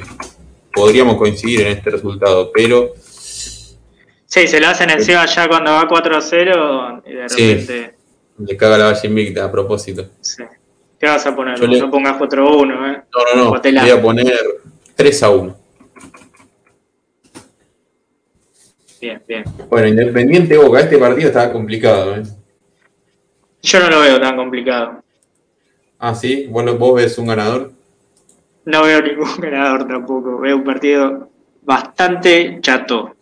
podríamos coincidir en este resultado, pero Sí, se lo hacen encima ya cuando va 4 a 0 y de Sí. repente. le caga la Valle Invicta a propósito. sí. ¿Qué vas a poner? Le- No pongas 4-1, ¿eh? No, no, no, voy a poner 3 a 1. Bien, bien. Bueno, Independiente Boca, este partido estaba complicado, ¿eh? Yo no lo veo tan complicado. Ah, sí, bueno, vos ves un ganador. No veo ningún ganador tampoco. Veo un partido bastante chato.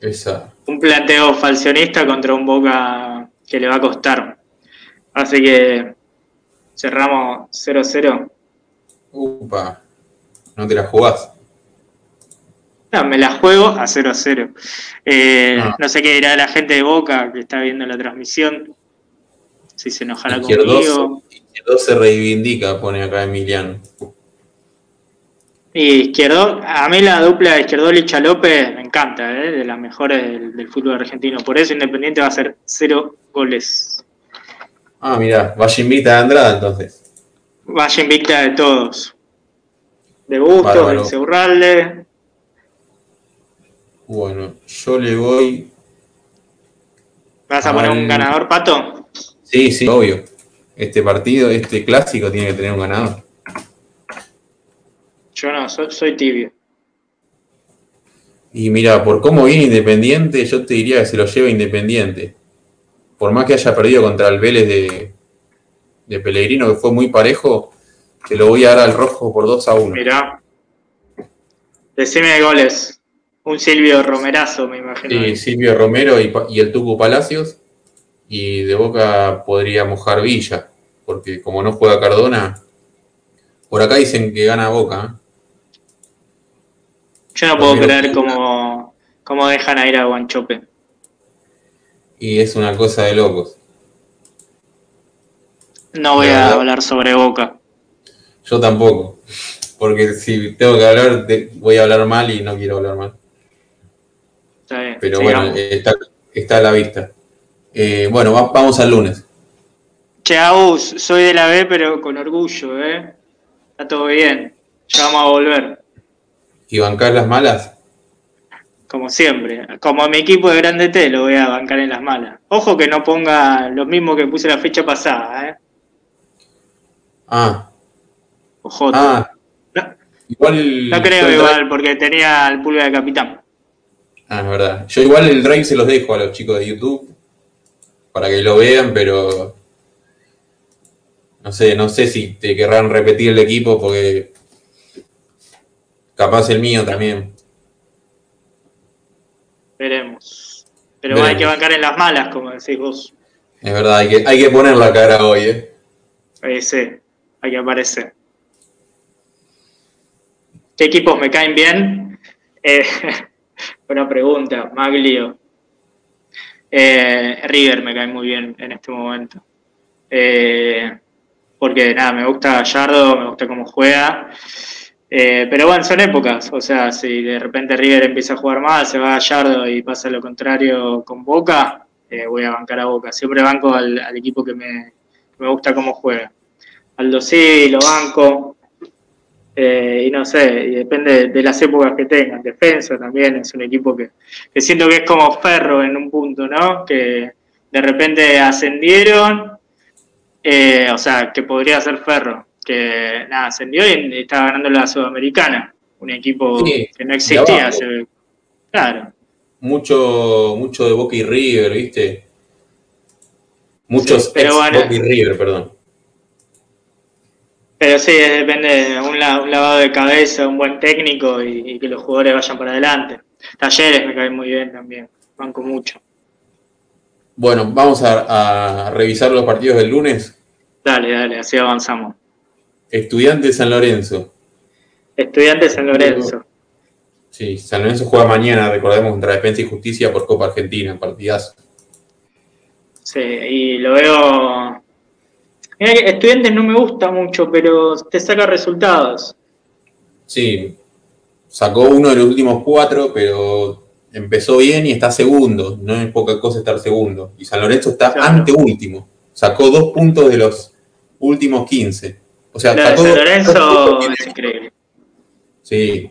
Esa. Un planteo falcionista contra un Boca que le va a costar. Así que cerramos 0-0. Upa, no te la jugás. No, me la juego a 0-0. Eh, Ah. No sé qué dirá la gente de Boca que está viendo la transmisión. Si se enojará conmigo. Izquierdos se reivindica, pone acá Emiliano. Y Izquierdo, a mí la dupla de Izquierdol y Chalope me encanta, ¿eh? de las mejores del, del fútbol argentino. Por eso Independiente va a ser cero goles. Ah, mirá, Valle invita a Andrada entonces. Vaya invicta de todos. De Bustos, de Insaurralde. Bueno, yo le voy. ¿Vas a poner un ganador, Pato? Sí, sí, obvio. Este partido, este clásico tiene que tener un ganador. Yo no, soy, soy tibio. Y mira, por cómo viene Independiente, yo te diría que se lo lleva Independiente. Por más que haya perdido contra el Vélez de, de Pellegrino, que fue muy parejo, te lo voy a dar al rojo por 2 a 1. Mirá. Decime de goles. Un Silvio Romerazo, me imagino. Sí, Silvio Romero y, y el Tucu Palacios. Y de Boca podría mojar Villa, porque como no juega Cardona, por acá dicen que gana Boca. ¿eh? Yo no puedo creer cómo, cómo dejan a ir a Guanchope. Y es una cosa de locos. No voy a hablar sobre Boca. Yo tampoco, porque si tengo que hablar, voy a hablar mal y no quiero hablar mal. Está bien, Pero sigamos. bueno, está, está a la vista. Eh, bueno, va- vamos al lunes. Che, Agus, soy de la B, pero con orgullo, ¿eh? Está todo bien. Ya vamos a volver, ¿Y bancar las malas? como siempre. Como mi equipo de Grande T lo voy a bancar en las malas. Ojo que no ponga lo mismo que puse la fecha pasada, ¿eh? Ah, Ojo. ah, no, igual. no creo igual, porque tenía el pulga de capitán. Ah, es verdad. Yo igual el drive se los dejo a los chicos de YouTube para que lo vean, pero no sé, no sé si te querrán repetir el equipo porque capaz el mío también. Veremos. Pero hay que bancar en las malas, como decís vos. Es verdad, hay que, hay que poner la cara hoy, ¿eh? Ahí sí, hay que aparecer. ¿Qué equipos me caen bien? Eh, buena pregunta, Maglio. Eh, River me cae muy bien en este momento. Eh, porque nada, me gusta Gallardo, me gusta cómo juega. Eh, pero bueno, son épocas. O sea, si de repente River empieza a jugar mal, se va Gallardo y pasa lo contrario con Boca, voy a bancar a Boca. Siempre banco al, equipo que me, me, gusta cómo juega. Aldo sí, lo banco. Eh, y no sé, y depende de las épocas que tengan. Defensa también es un equipo que, siento que es como Ferro en un punto, ¿no? Que de repente ascendieron, eh, o sea, que podría ser Ferro, que nada, ascendió y estaba ganando la Sudamericana, un equipo que no existía. claro. Mucho, mucho de Boca y River, ¿viste? Muchos pero Boca y River, perdón. Pero sí, depende de un, lavado de cabeza, un buen técnico y, que los jugadores vayan para adelante. Talleres me caen muy bien también, banco mucho. Bueno, vamos a, revisar los partidos del lunes. Dale, dale, así avanzamos. Estudiantes San Lorenzo. Estudiantes San Lorenzo. Sí, San Lorenzo juega mañana, recordemos, contra Defensa y Justicia por Copa Argentina, partidazo. Sí, y lo veo Mira que estudiantes no me gusta mucho, pero te saca resultados. Sí, sacó uno de los últimos cuatro, pero empezó bien y está segundo. No es poca cosa estar segundo. Y San Lorenzo está ante último. Sacó dos puntos de los últimos 15. O sea, San Lorenzo es increíble. Sí.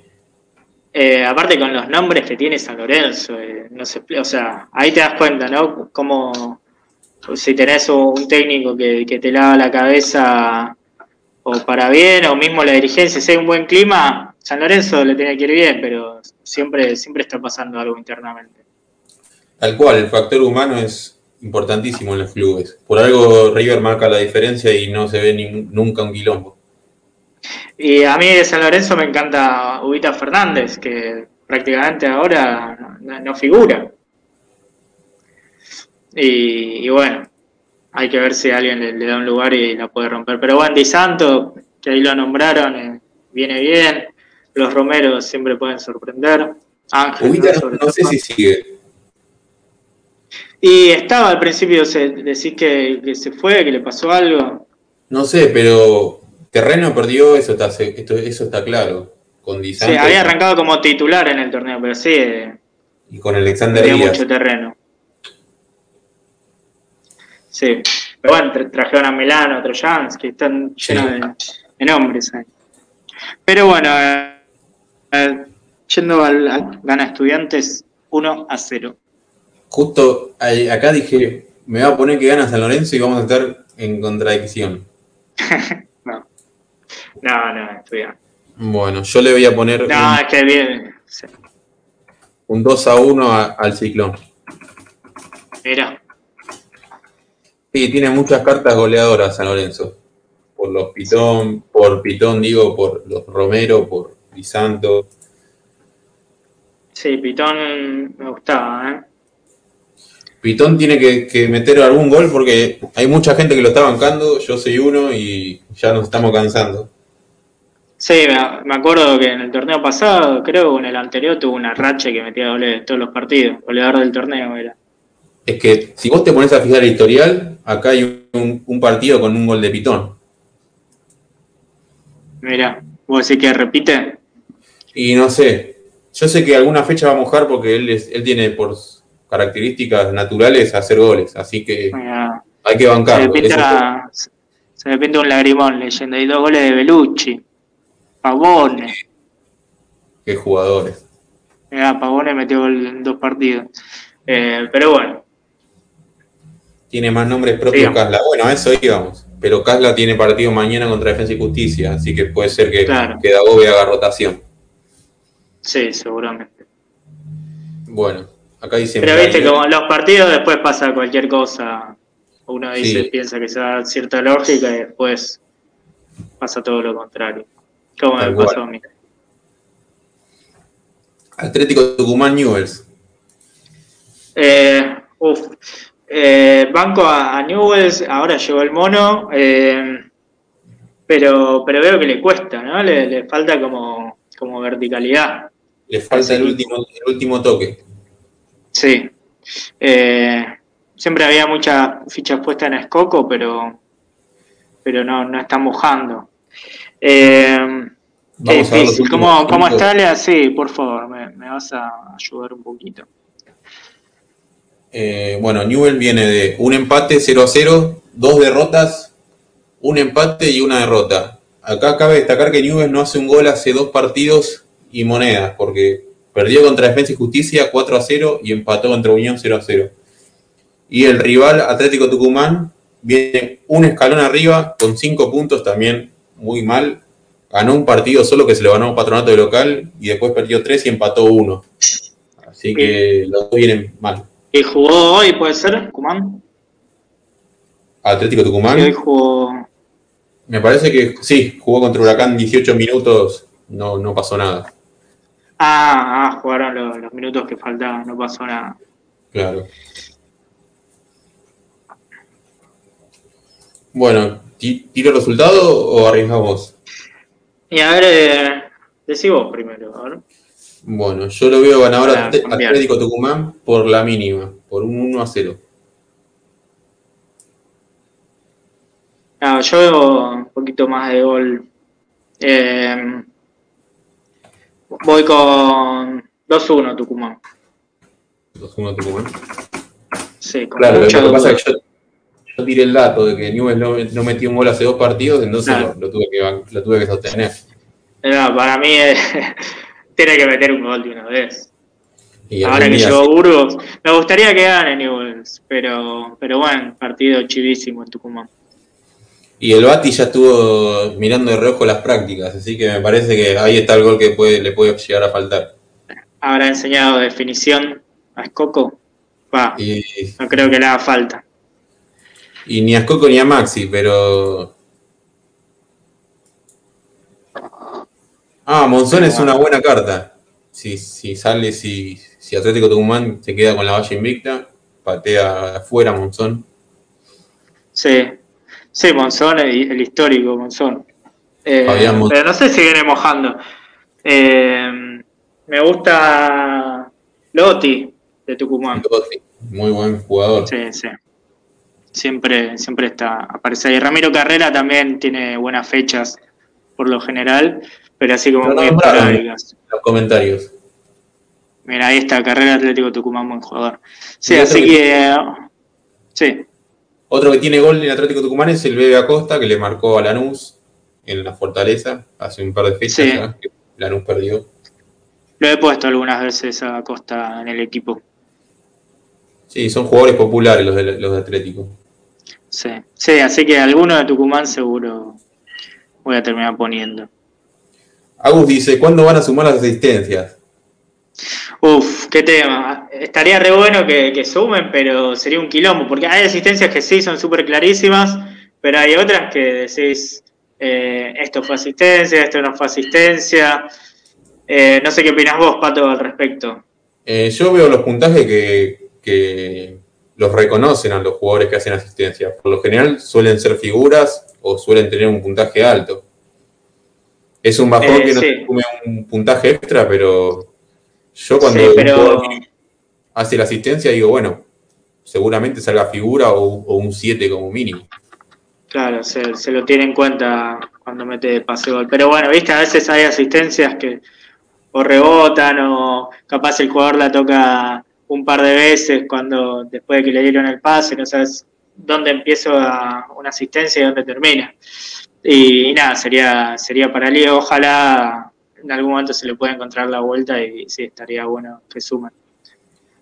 Eh, aparte con los nombres que tiene San Lorenzo, eh, no sé, o sea, ahí te das cuenta, ¿no? Cómo si tenés un técnico que, te lava la cabeza o para bien, o mismo la dirigencia, si hay un buen clima, San Lorenzo le tiene que ir bien, pero siempre, siempre está pasando algo internamente. Tal cual, el factor humano es importantísimo en los clubes. Por algo River marca la diferencia y no se ve nunca un quilombo. Y a mí de San Lorenzo me encanta Ubita Fernández, que prácticamente ahora no figura. Y, bueno, hay que ver si alguien le, da un lugar y la puede romper. Pero bueno, Di Santo, que ahí lo nombraron, eh, viene bien. Los Romeros siempre pueden sorprender. Ángel, no, sé si sigue. Y estaba al principio, decís que, que, se fue, que le pasó algo. No sé, pero terreno perdió, eso está, eso está claro. Con Di Santo, sí, había arrancado como titular en el torneo, pero sí. Eh, y con Alexander Díaz. mucho terreno. Sí, pero bueno, trajeron a Milano, a Trojans, que están llenos de, nombres ahí. Pero bueno, eh, yendo al, gana estudiantes 1 a 0. Justo acá dije, me va a poner que gana San Lorenzo y vamos a estar en contradicción. no, no, no, estudiantes. Bueno, yo le voy a poner. No, es que bien. Un 2 a 1 al ciclón. Mira. Sí, tiene muchas cartas goleadoras San Lorenzo. Por los Pitón, por Pitón digo, por los Romero, por Lisanto. Sí, Pitón me gustaba, ¿eh? Pitón tiene que, meter algún gol porque hay mucha gente que lo está bancando, yo soy uno y ya nos estamos cansando. Sí, me acuerdo que en el torneo pasado, creo, en el anterior tuvo una racha que metía goles en todos los partidos, goleador del torneo era es que si vos te pones a fijar el historial, acá hay un, partido con un gol de Pitón. Mira, ¿vos decís que repite? Y no sé. Yo sé que alguna fecha va a mojar porque él, él tiene por características naturales hacer goles, así que hay que bancarlo. Se me, pinta, un lagrimón leyendo. Hay dos goles de Belucci. Pavone. Qué jugadores. Mira, Pavone metió en dos partidos. Eh, pero bueno, tiene más nombres propios Casla. Bueno, a eso íbamos. Pero Casla tiene partido mañana contra Defensa y Justicia, así que puede ser que, claro. que haga rotación. Sí, seguramente. Bueno, acá dice. Pero viste, como los partidos después pasa cualquier cosa. Uno dice, piensa que se da cierta lógica y después pasa todo lo contrario. Como me pasó a mí. Atlético Tucumán Newells. Eh, uf, eh, banco a, Newells, ahora llegó el mono, eh, pero, pero veo que le cuesta, ¿no? Le, falta como como verticalidad. Le falta el último, el último toque. Sí. Eh, siempre había muchas fichas puestas en Escoco, pero, pero no, no está mojando. Eh, difícil. ¿Cómo, ¿Cómo, está Lea? Sí, por favor, me, me, vas a ayudar un poquito. Eh, bueno, Newell viene de un empate 0 a 0, dos derrotas, un empate y una derrota. Acá cabe destacar que Newell no hace un gol hace dos partidos y monedas, porque perdió contra Defensa y Justicia 4 a 0 y empató contra Unión 0 a 0. Y el rival Atlético Tucumán viene un escalón arriba con 5 puntos también muy mal. Ganó un partido solo que se le ganó a Patronato de local y después perdió 3 y empató 1. Así que los dos vienen mal. ¿Y jugó hoy, puede ser, Tucumán? Atlético Tucumán. hoy jugó. Me parece que sí, jugó contra Huracán 18 minutos, no, no pasó nada. Ah, ah jugaron los, los minutos que faltaban, no pasó nada. Claro. Bueno, ¿tiro el resultado o arriesgamos? Y a ver, eh, decí vos primero. A ver. Bueno, yo lo veo ganador a Atlético Tucumán por la mínima, por un 1 a 0. No, yo veo un poquito más de gol. Eh, voy con 2-1 Tucumán. 2-1 Tucumán. Sí, con claro, lo que pasa es que yo, yo tiré el dato de que Newell no, no, metió un gol hace dos partidos, entonces claro. lo, lo, tuve que, lo tuve que sostener. No, para mí es, tiene que meter un gol de una vez. Ahora que llegó Burgos, me gustaría que gane Newells, pero, pero bueno, partido chivísimo en Tucumán. Y el Bati ya estuvo mirando de reojo las prácticas, así que me parece que ahí está el gol que puede, le puede llegar a faltar. ¿Habrá enseñado definición a Escoco? Va, y, no creo que le haga falta. Y ni a Escoco ni a Maxi, pero. Ah, Monzón es una buena carta. Si, si sale, si, si Atlético Tucumán se queda con la valla invicta, patea afuera Monzón. Sí, sí, Monzón, el, el histórico Monzón. Eh, pero no sé si viene mojando. Eh, me gusta Lotti de Tucumán. Lotti, muy buen jugador. Sí, sí siempre, siempre está, aparece ahí. Ramiro Carrera también tiene buenas fechas por lo general, pero así como muy esporádicas. Los comentarios. Mira, ahí está, Carrera Atlético Tucumán, buen jugador. Sí, así que, que, sí. Otro que tiene gol en Atlético Tucumán es el Bebe Acosta, que le marcó a Lanús en la Fortaleza hace un par de fechas sí. ya, que Lanús perdió. Lo he puesto algunas veces a Acosta en el equipo. Sí, son jugadores populares los de, los de Atlético. Sí, sí, así que alguno de Tucumán seguro voy a terminar poniendo. Agus dice, ¿cuándo van a sumar las asistencias? Uf, qué tema. Estaría re bueno que, que, sumen, pero sería un quilombo, porque hay asistencias que sí son súper clarísimas, pero hay otras que decís, eh, esto fue asistencia, esto no fue asistencia. Eh, no sé qué opinas vos, Pato, al respecto. Eh, yo veo los puntajes que, que los reconocen a los jugadores que hacen asistencia. Por lo general suelen ser figuras o suelen tener un puntaje alto. Es un bajón eh, que no sí. te come un puntaje extra, pero yo cuando sí, pero... hace la asistencia digo, bueno, seguramente salga figura o, o un 7 como mínimo. Claro, se, se, lo tiene en cuenta cuando mete pase gol. Pero bueno, viste, a veces hay asistencias que o rebotan o capaz el jugador la toca un par de veces cuando después de que le dieron el pase, no sabes dónde empiezo a una asistencia y dónde termina. Y, y nada, sería, sería para Lío, ojalá en algún momento se le pueda encontrar la vuelta y sí, estaría bueno que sumen.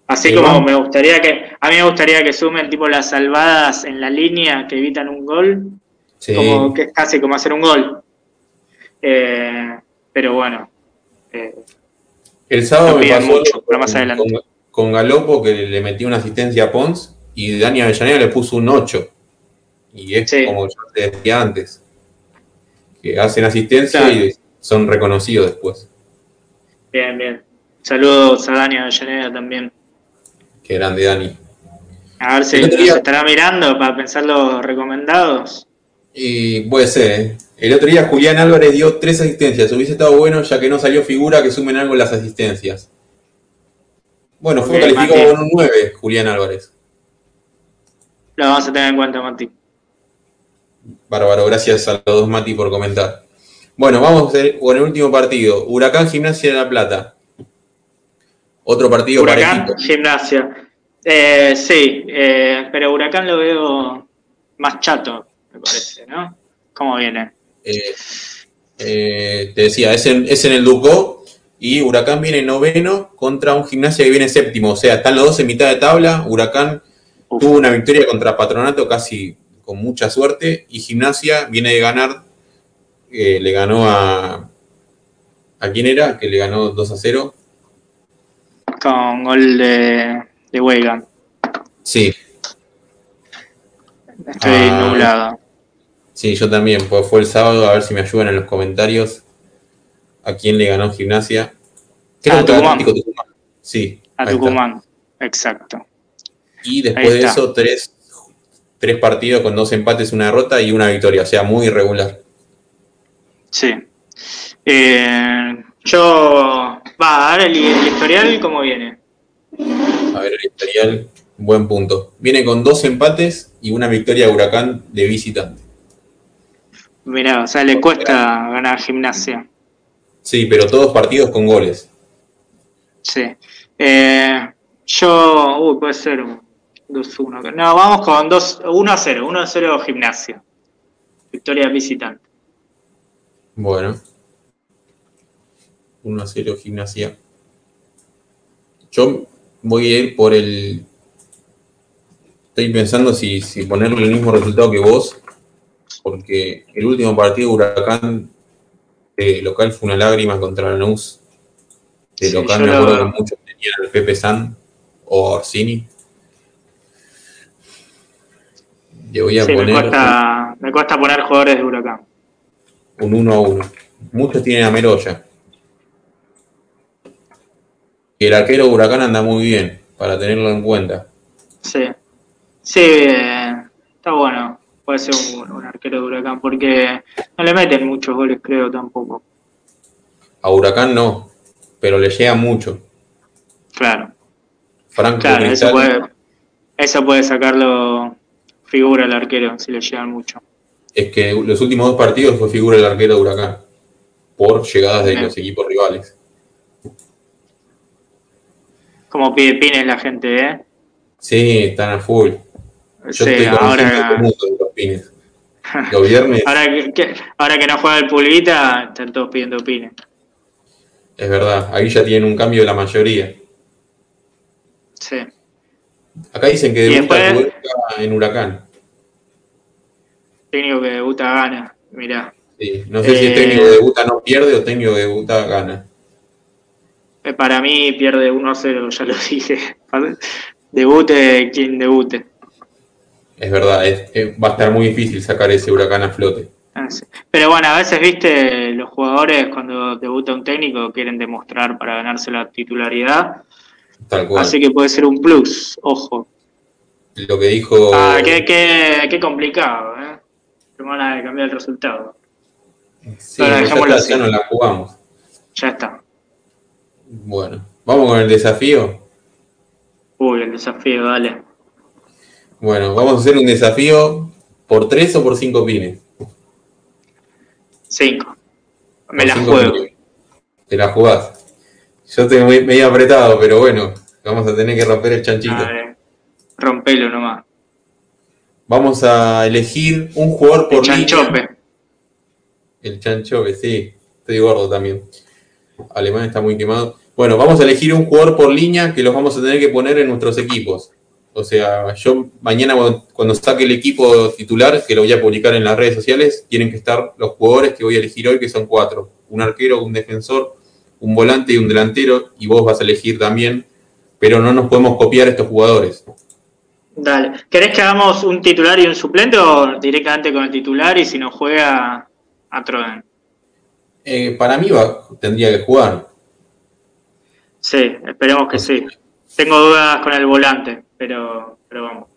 Así sí, como bueno. me gustaría que, a mí me gustaría que sumen tipo las salvadas en la línea que evitan un gol, sí. como que es casi como hacer un gol. Eh, pero bueno. Eh, el sábado me pasó mucho, pero más adelante. Con, con Galopo que le metió una asistencia a Pons y Dani Avellaneda le puso un 8. Y es sí. como yo te decía antes, que hacen asistencia claro. y son reconocidos después. Bien, bien. Saludos a Dani Avellaneda también. Qué grande Dani. A ver si nos estará mirando para pensar los recomendados. Y puede ser, ¿eh? El otro día Julián Álvarez dio tres asistencias. Hubiese estado bueno ya que no salió figura que sumen algo en las asistencias. Bueno, fue Ok, calificado Mati. con un 9, Julián Álvarez. Lo vamos a tener en cuenta, Mati. Bárbaro, gracias a los dos Mati por comentar. Bueno, vamos con el último partido. Huracán Gimnasia de la Plata. Otro partido Huracán, parejito. gimnasia. Eh, sí, eh, pero Huracán lo veo más chato, me parece, ¿no? ¿Cómo viene? Eh, te decía, es en, es en el Ducó y Huracán viene noveno contra un Gimnasia que viene séptimo. O sea, están los dos en mitad de tabla. Huracán Uf. tuvo una victoria contra Patronato casi con mucha suerte y Gimnasia viene de ganar, eh, le ganó a... ¿A quién era? Que le ganó 2 a 0. Con gol de, de Weigand. Sí, Estoy Ah. nublado. sí, yo también. Pues fue el sábado, a ver si me ayudan en los comentarios a quién le ganó Gimnasia. Creo A que Tucumán. Sí. A está. Tucumán. Exacto. Y después de eso, tres, tres partidos con dos empates, una derrota y una victoria. O sea, muy irregular. Sí. Eh, yo. Va, a ver el, el historial, ¿cómo viene? A ver, el historial, buen punto. Viene con dos empates y una victoria de Huracán de visitante. Mirá, o sea, le cuesta ganar gimnasia. Sí, pero todos partidos con goles. Sí. Eh, yo. Uy, puede ser un 2-1. No, vamos con 2, 1-0. 1-0 gimnasia. Victoria visitante. Bueno. 1 a 0 gimnasia. Yo voy a ir por el. Estoy pensando si, si ponerle el mismo resultado que vos, porque el último partido de Huracán de local fue una lágrima contra Lanús. De Sí, local me lo- acuerdo que muchos tenían al Pepe San o Orsini. Le voy a Sí, me cuesta, me cuesta poner jugadores de Huracán. un 1 a 1. Muchos tienen a Meroya. Y el arquero de Huracán anda muy bien, para tenerlo en cuenta. Sí. Sí, eh, está bueno. Puede ser un, un arquero de Huracán, porque no le meten muchos goles, creo, tampoco. A Huracán no, pero le llega mucho. Claro, Franco claro, eso puede, eso puede sacarlo figura al arquero, si le llegan mucho. es que los últimos dos partidos fue figura el arquero de Huracán, por llegadas de los equipos rivales. Como pide pines la gente, ¿eh? Sí, están a full. Yo Sí, estoy ahora, el de los pines. Los viernes, ahora, que, ahora que no juega el pulguita, están todos pidiendo pines. es verdad, ahí ya tienen un cambio la mayoría. Sí. Acá dicen que debuta después- en Huracán. Técnico que debuta gana, mirá. Sí, No sé si Eh, el técnico que debuta no pierde o técnico que debuta gana. Eh, Para mí pierde 1-0, ya lo dije. Debute quien debute. Es verdad, es- es- va a estar muy difícil sacar ese huracán a flote. Ah. Pero bueno, a veces, viste, los jugadores cuando debuta un técnico quieren demostrar para ganarse la titularidad. Tal cual. Así que puede ser un plus, ojo. Lo que dijo. Ah, qué, qué, qué complicado, mala de cambiar el resultado. sí, pero ya está, no la jugamos. Ya está. Bueno, vamos con el desafío. Uy, el desafío, dale. Bueno, vamos a hacer un desafío por tres o por cinco pines. Cinco. Me Por la cinco juego. pines. Te la jugás. Yo estoy medio apretado, pero bueno, vamos a tener que romper el chanchito. Rompelo nomás. Vamos a elegir un jugador El por línea. chanchope. El chanchope, sí. Estoy gordo también. Alemán está muy quemado. Bueno, vamos a elegir un jugador por línea que los vamos a tener que poner en nuestros equipos. O sea, yo mañana cuando saque el equipo titular, que lo voy a publicar en las redes sociales, tienen que estar los jugadores que voy a elegir hoy, que son cuatro. Un arquero, un defensor, un volante y un delantero, y vos vas a elegir también, pero no nos podemos copiar estos jugadores. Dale. ¿Querés que hagamos un titular y un suplente o directamente con el titular y si no juega a Troden? Eh, para mí va, tendría que jugar. Sí, esperemos que sí. Tengo dudas con el volante, pero, pero vamos.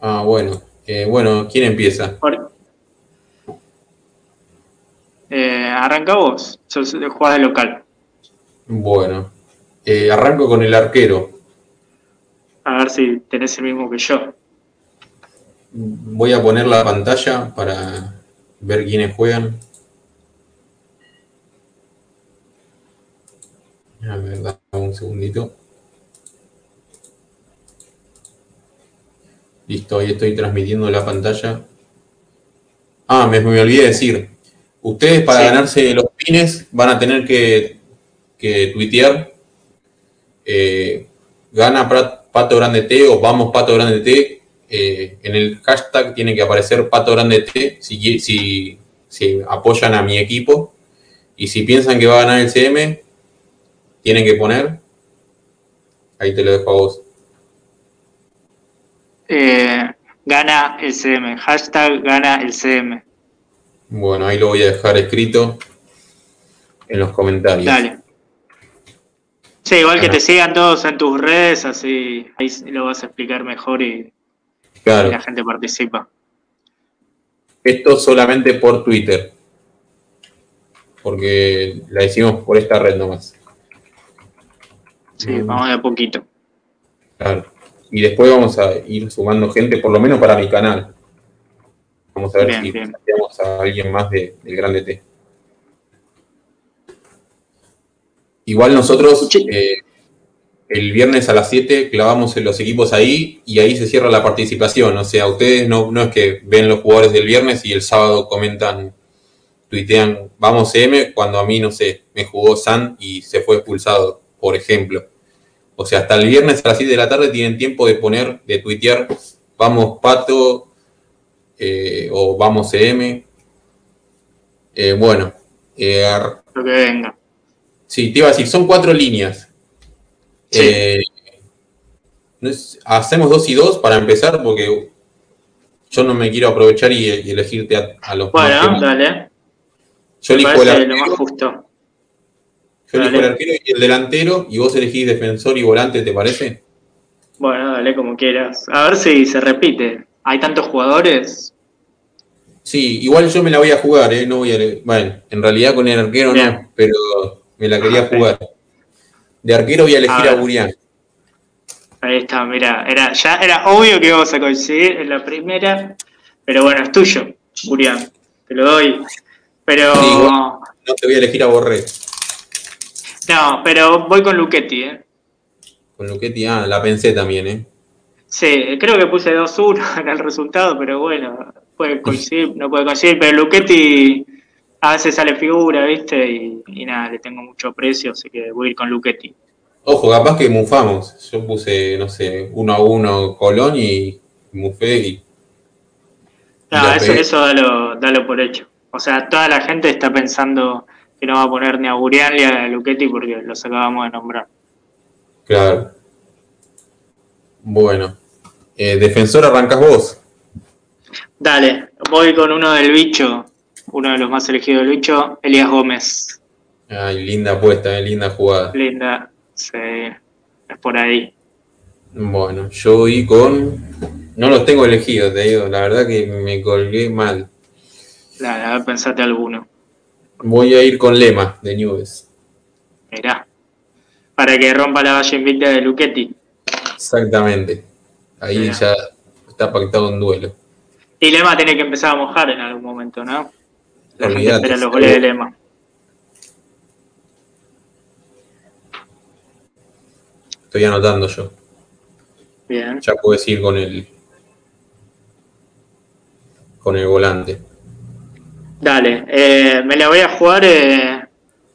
Ah, bueno. Eh, bueno, ¿quién empieza? Por- Eh, arranca vos, sos, jugás de local. Bueno, eh, arranco con el arquero. A ver si tenés el mismo que yo. Voy a poner la pantalla para ver quiénes juegan. A ver, dame un segundito. Listo, ahí estoy transmitiendo la pantalla. Ah, me, me olvidé decir. Ustedes para Sí. ganarse los pines van a tener que, que tuitear eh, gana Pra- Pato Grande T o vamos Pato Grande T. eh, en el hashtag tiene que aparecer Pato Grande T si, si apoyan a mi equipo. Y si piensan que va a ganar el CM, tienen que poner. Ahí te lo dejo a vos. Eh, gana el CM, hashtag gana el CM. Bueno, ahí lo voy a dejar escrito en los comentarios. Dale. Sí, igual que te sigan todos en tus redes, así ahí lo vas a explicar mejor y, la gente participa. esto solamente por Twitter. Porque la hicimos por esta red nomás. Sí, Mm. vamos de a poquito. Claro. Y después vamos a ir sumando gente, por lo menos para mi canal. Vamos a ver Bien, si bien. a alguien más de- del Grande T. Igual nosotros eh, el viernes a las 7 clavamos en los equipos ahí y ahí se cierra la participación. O sea, ustedes no, no es que ven los jugadores del viernes y el sábado comentan, tuitean, vamos M, cuando a mí, no sé, me jugó San y se fue expulsado, por ejemplo. O sea, hasta el viernes a las 7 de la tarde tienen tiempo de poner, de tuitear, vamos Pato eh, o vamos EM. Eh, bueno, eh, Lo que venga. Sí, te iba a decir, son cuatro líneas. Sí. Eh, hacemos dos y dos para empezar porque yo no me quiero aprovechar y, y elegirte a, a los Bueno, dale. Yo Me elijo el parece lo más arquero, justo. yo elijo el arquero y el delantero y vos elegís defensor y volante, ¿te parece? Bueno, dale como quieras. A ver si se repite. Hay tantos jugadores. Sí, igual yo me la voy a jugar, ¿eh? No voy a... Bueno, en realidad con el arquero Bien. no, pero me la quería Ah, jugar. De arquero voy a elegir A a. Burián. Ahí está, mira, era, ya era obvio que íbamos a coincidir en la primera, pero bueno, es tuyo, Burián, te lo doy. Pero. No te voy a elegir a Borré. no, pero voy con Luchetti, ¿eh? Con Luchetti, ah, la pensé también, ¿eh? Sí, creo que puse 2-1 en el resultado, pero bueno, puede coincidir, no puede coincidir, pero Luchetti a veces sale figura, ¿viste? Y, y nada, le tengo mucho aprecio, así que voy a ir con Luchetti. Ojo, capaz que mufamos. Yo puse, no sé, uno a uno Colón y mufé y... No, eso, pegué. eso dalo, dalo por hecho. O sea, toda la gente está pensando que no va a poner ni a Burián ni a Luchetti porque los acabamos de nombrar. Claro. Bueno. Eh, defensor arrancas vos. Dale, voy con uno del bicho, uno de los más elegidos del bicho, Elías Gómez. Ay, linda apuesta, eh, linda jugada. Linda, sí, es por ahí. Bueno, yo voy con... No los tengo elegidos, te digo. La verdad que me colgué mal. Dale, a ver, pensate alguno. Voy a ir con Lema, de Nubes. Mirá. Para que rompa la valla invicta de Luchetti. Exactamente. Ahí Mirá. ya está pactado un duelo. Y Lema tiene que empezar a mojar en algún momento, ¿no? La gente espera los goles de Lema. Estoy anotando yo. Bien. Ya puedes ir con el... Con el volante. Dale, eh, me la voy a jugar eh,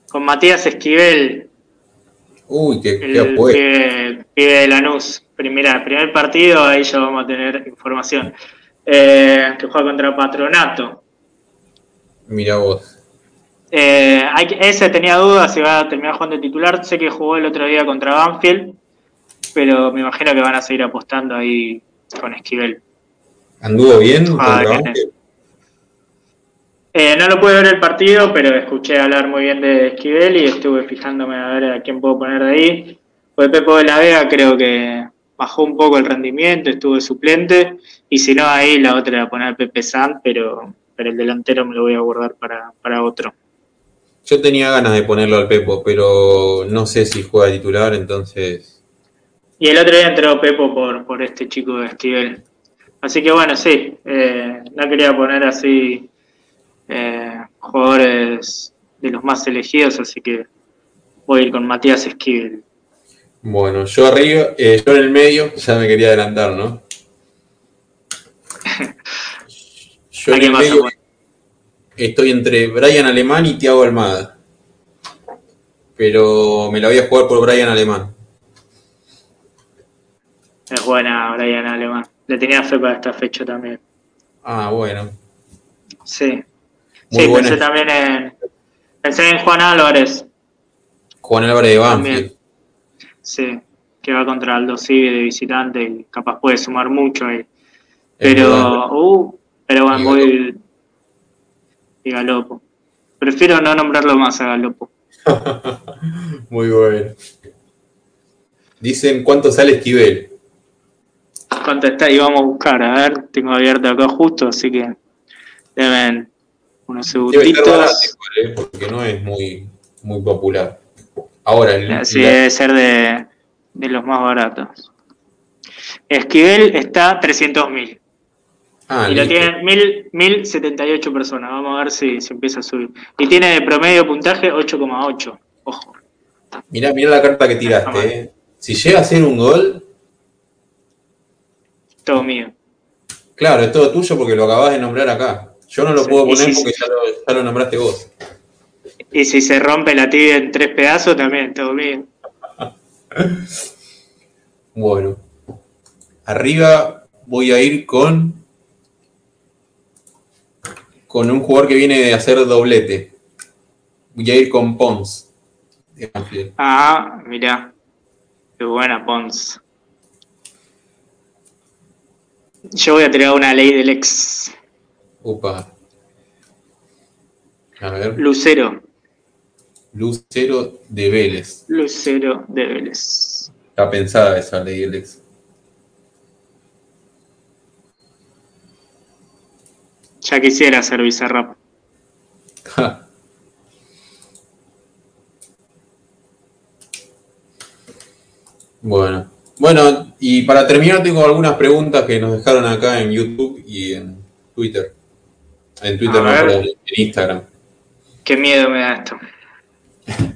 con Matías Esquivel, Uy, qué, qué el pibe, pibe de Lanús. Primera, primer partido, ahí ya vamos a tener información. Eh, que juega contra Patronato. Mira vos. Eh, ese tenía dudas si va a terminar jugando de titular. Sé que jugó el otro día contra Banfield, pero me imagino que van a seguir apostando ahí con Esquivel. ¿Anduvo bien? Ah, contra? Eh, no lo pude ver el partido, pero escuché hablar muy bien de Esquivel y estuve fijándome a ver a quién puedo poner de ahí. Pues Pepo de la Vega creo que bajó un poco el rendimiento, estuvo suplente, y si no ahí la otra era poner Pepe San, pero, pero el delantero me lo voy a guardar para, para otro. Yo tenía ganas de ponerlo al Pepo, pero no sé si juega titular, entonces. Y el otro día entró Pepo por, por este chico de Esquivel. Así que bueno, sí, eh, no quería poner así eh, jugadores de los más elegidos, así que voy a ir con Matías Esquivel. Bueno, yo arriba, eh, yo en el medio, ya me quería adelantar, ¿no? yo en el medio estoy entre Brian Alemán y Thiago Almada. Pero me la voy a jugar por Brian Alemán. Es buena Brian Alemán. Le tenía fe para esta fecha también. Ah, bueno. Sí. sí, pensé también en. Pensé en Juan Álvarez. Juan Álvarez de Banfield. Sí, que va contra Aldo Civi de visitante y capaz puede sumar mucho ahí. Pero, uh, pero bueno, voy y Galopo. Prefiero no nombrarlo más a Galopo. Muy bueno. Dicen cuánto sale Esquivel. ¿Cuánto está? Y vamos a buscar, a ver, tengo abierto acá justo, así que deben unos segunditos. ¿eh? porque no es muy, muy popular. Ahora, el, sí, debe ser de, de, los más baratos. Esquivel está 300 mil. Ah, y lo tienen 1078 personas. Vamos a ver si, se empieza a subir. Y tiene de promedio puntaje 8,8. Ojo. Mirá, mirá la carta que tiraste. Eh. Si llega a ser un gol. Todo mío. Claro, es todo tuyo porque lo acabas de nombrar acá. Yo no lo puedo poner porque ya, lo, ya, lo, nombraste vos. Y si se rompe la tibia en tres pedazos, también, todo mío. bueno. Arriba voy a ir con con un jugador que viene de hacer doblete. Voy a ir con Pons. Ah, mira. Qué buena Pons. Yo voy a tirar una ley del ex. Opa. A ver. Lucero. Lucero de Vélez. Lucero de Vélez. Está pensada esa ley del ex. Ya quisiera ser Bizarrap. bueno. Bueno, y para terminar tengo algunas preguntas que nos dejaron acá en YouTube y en Twitter. En Twitter, no, en Instagram. Qué miedo me da esto.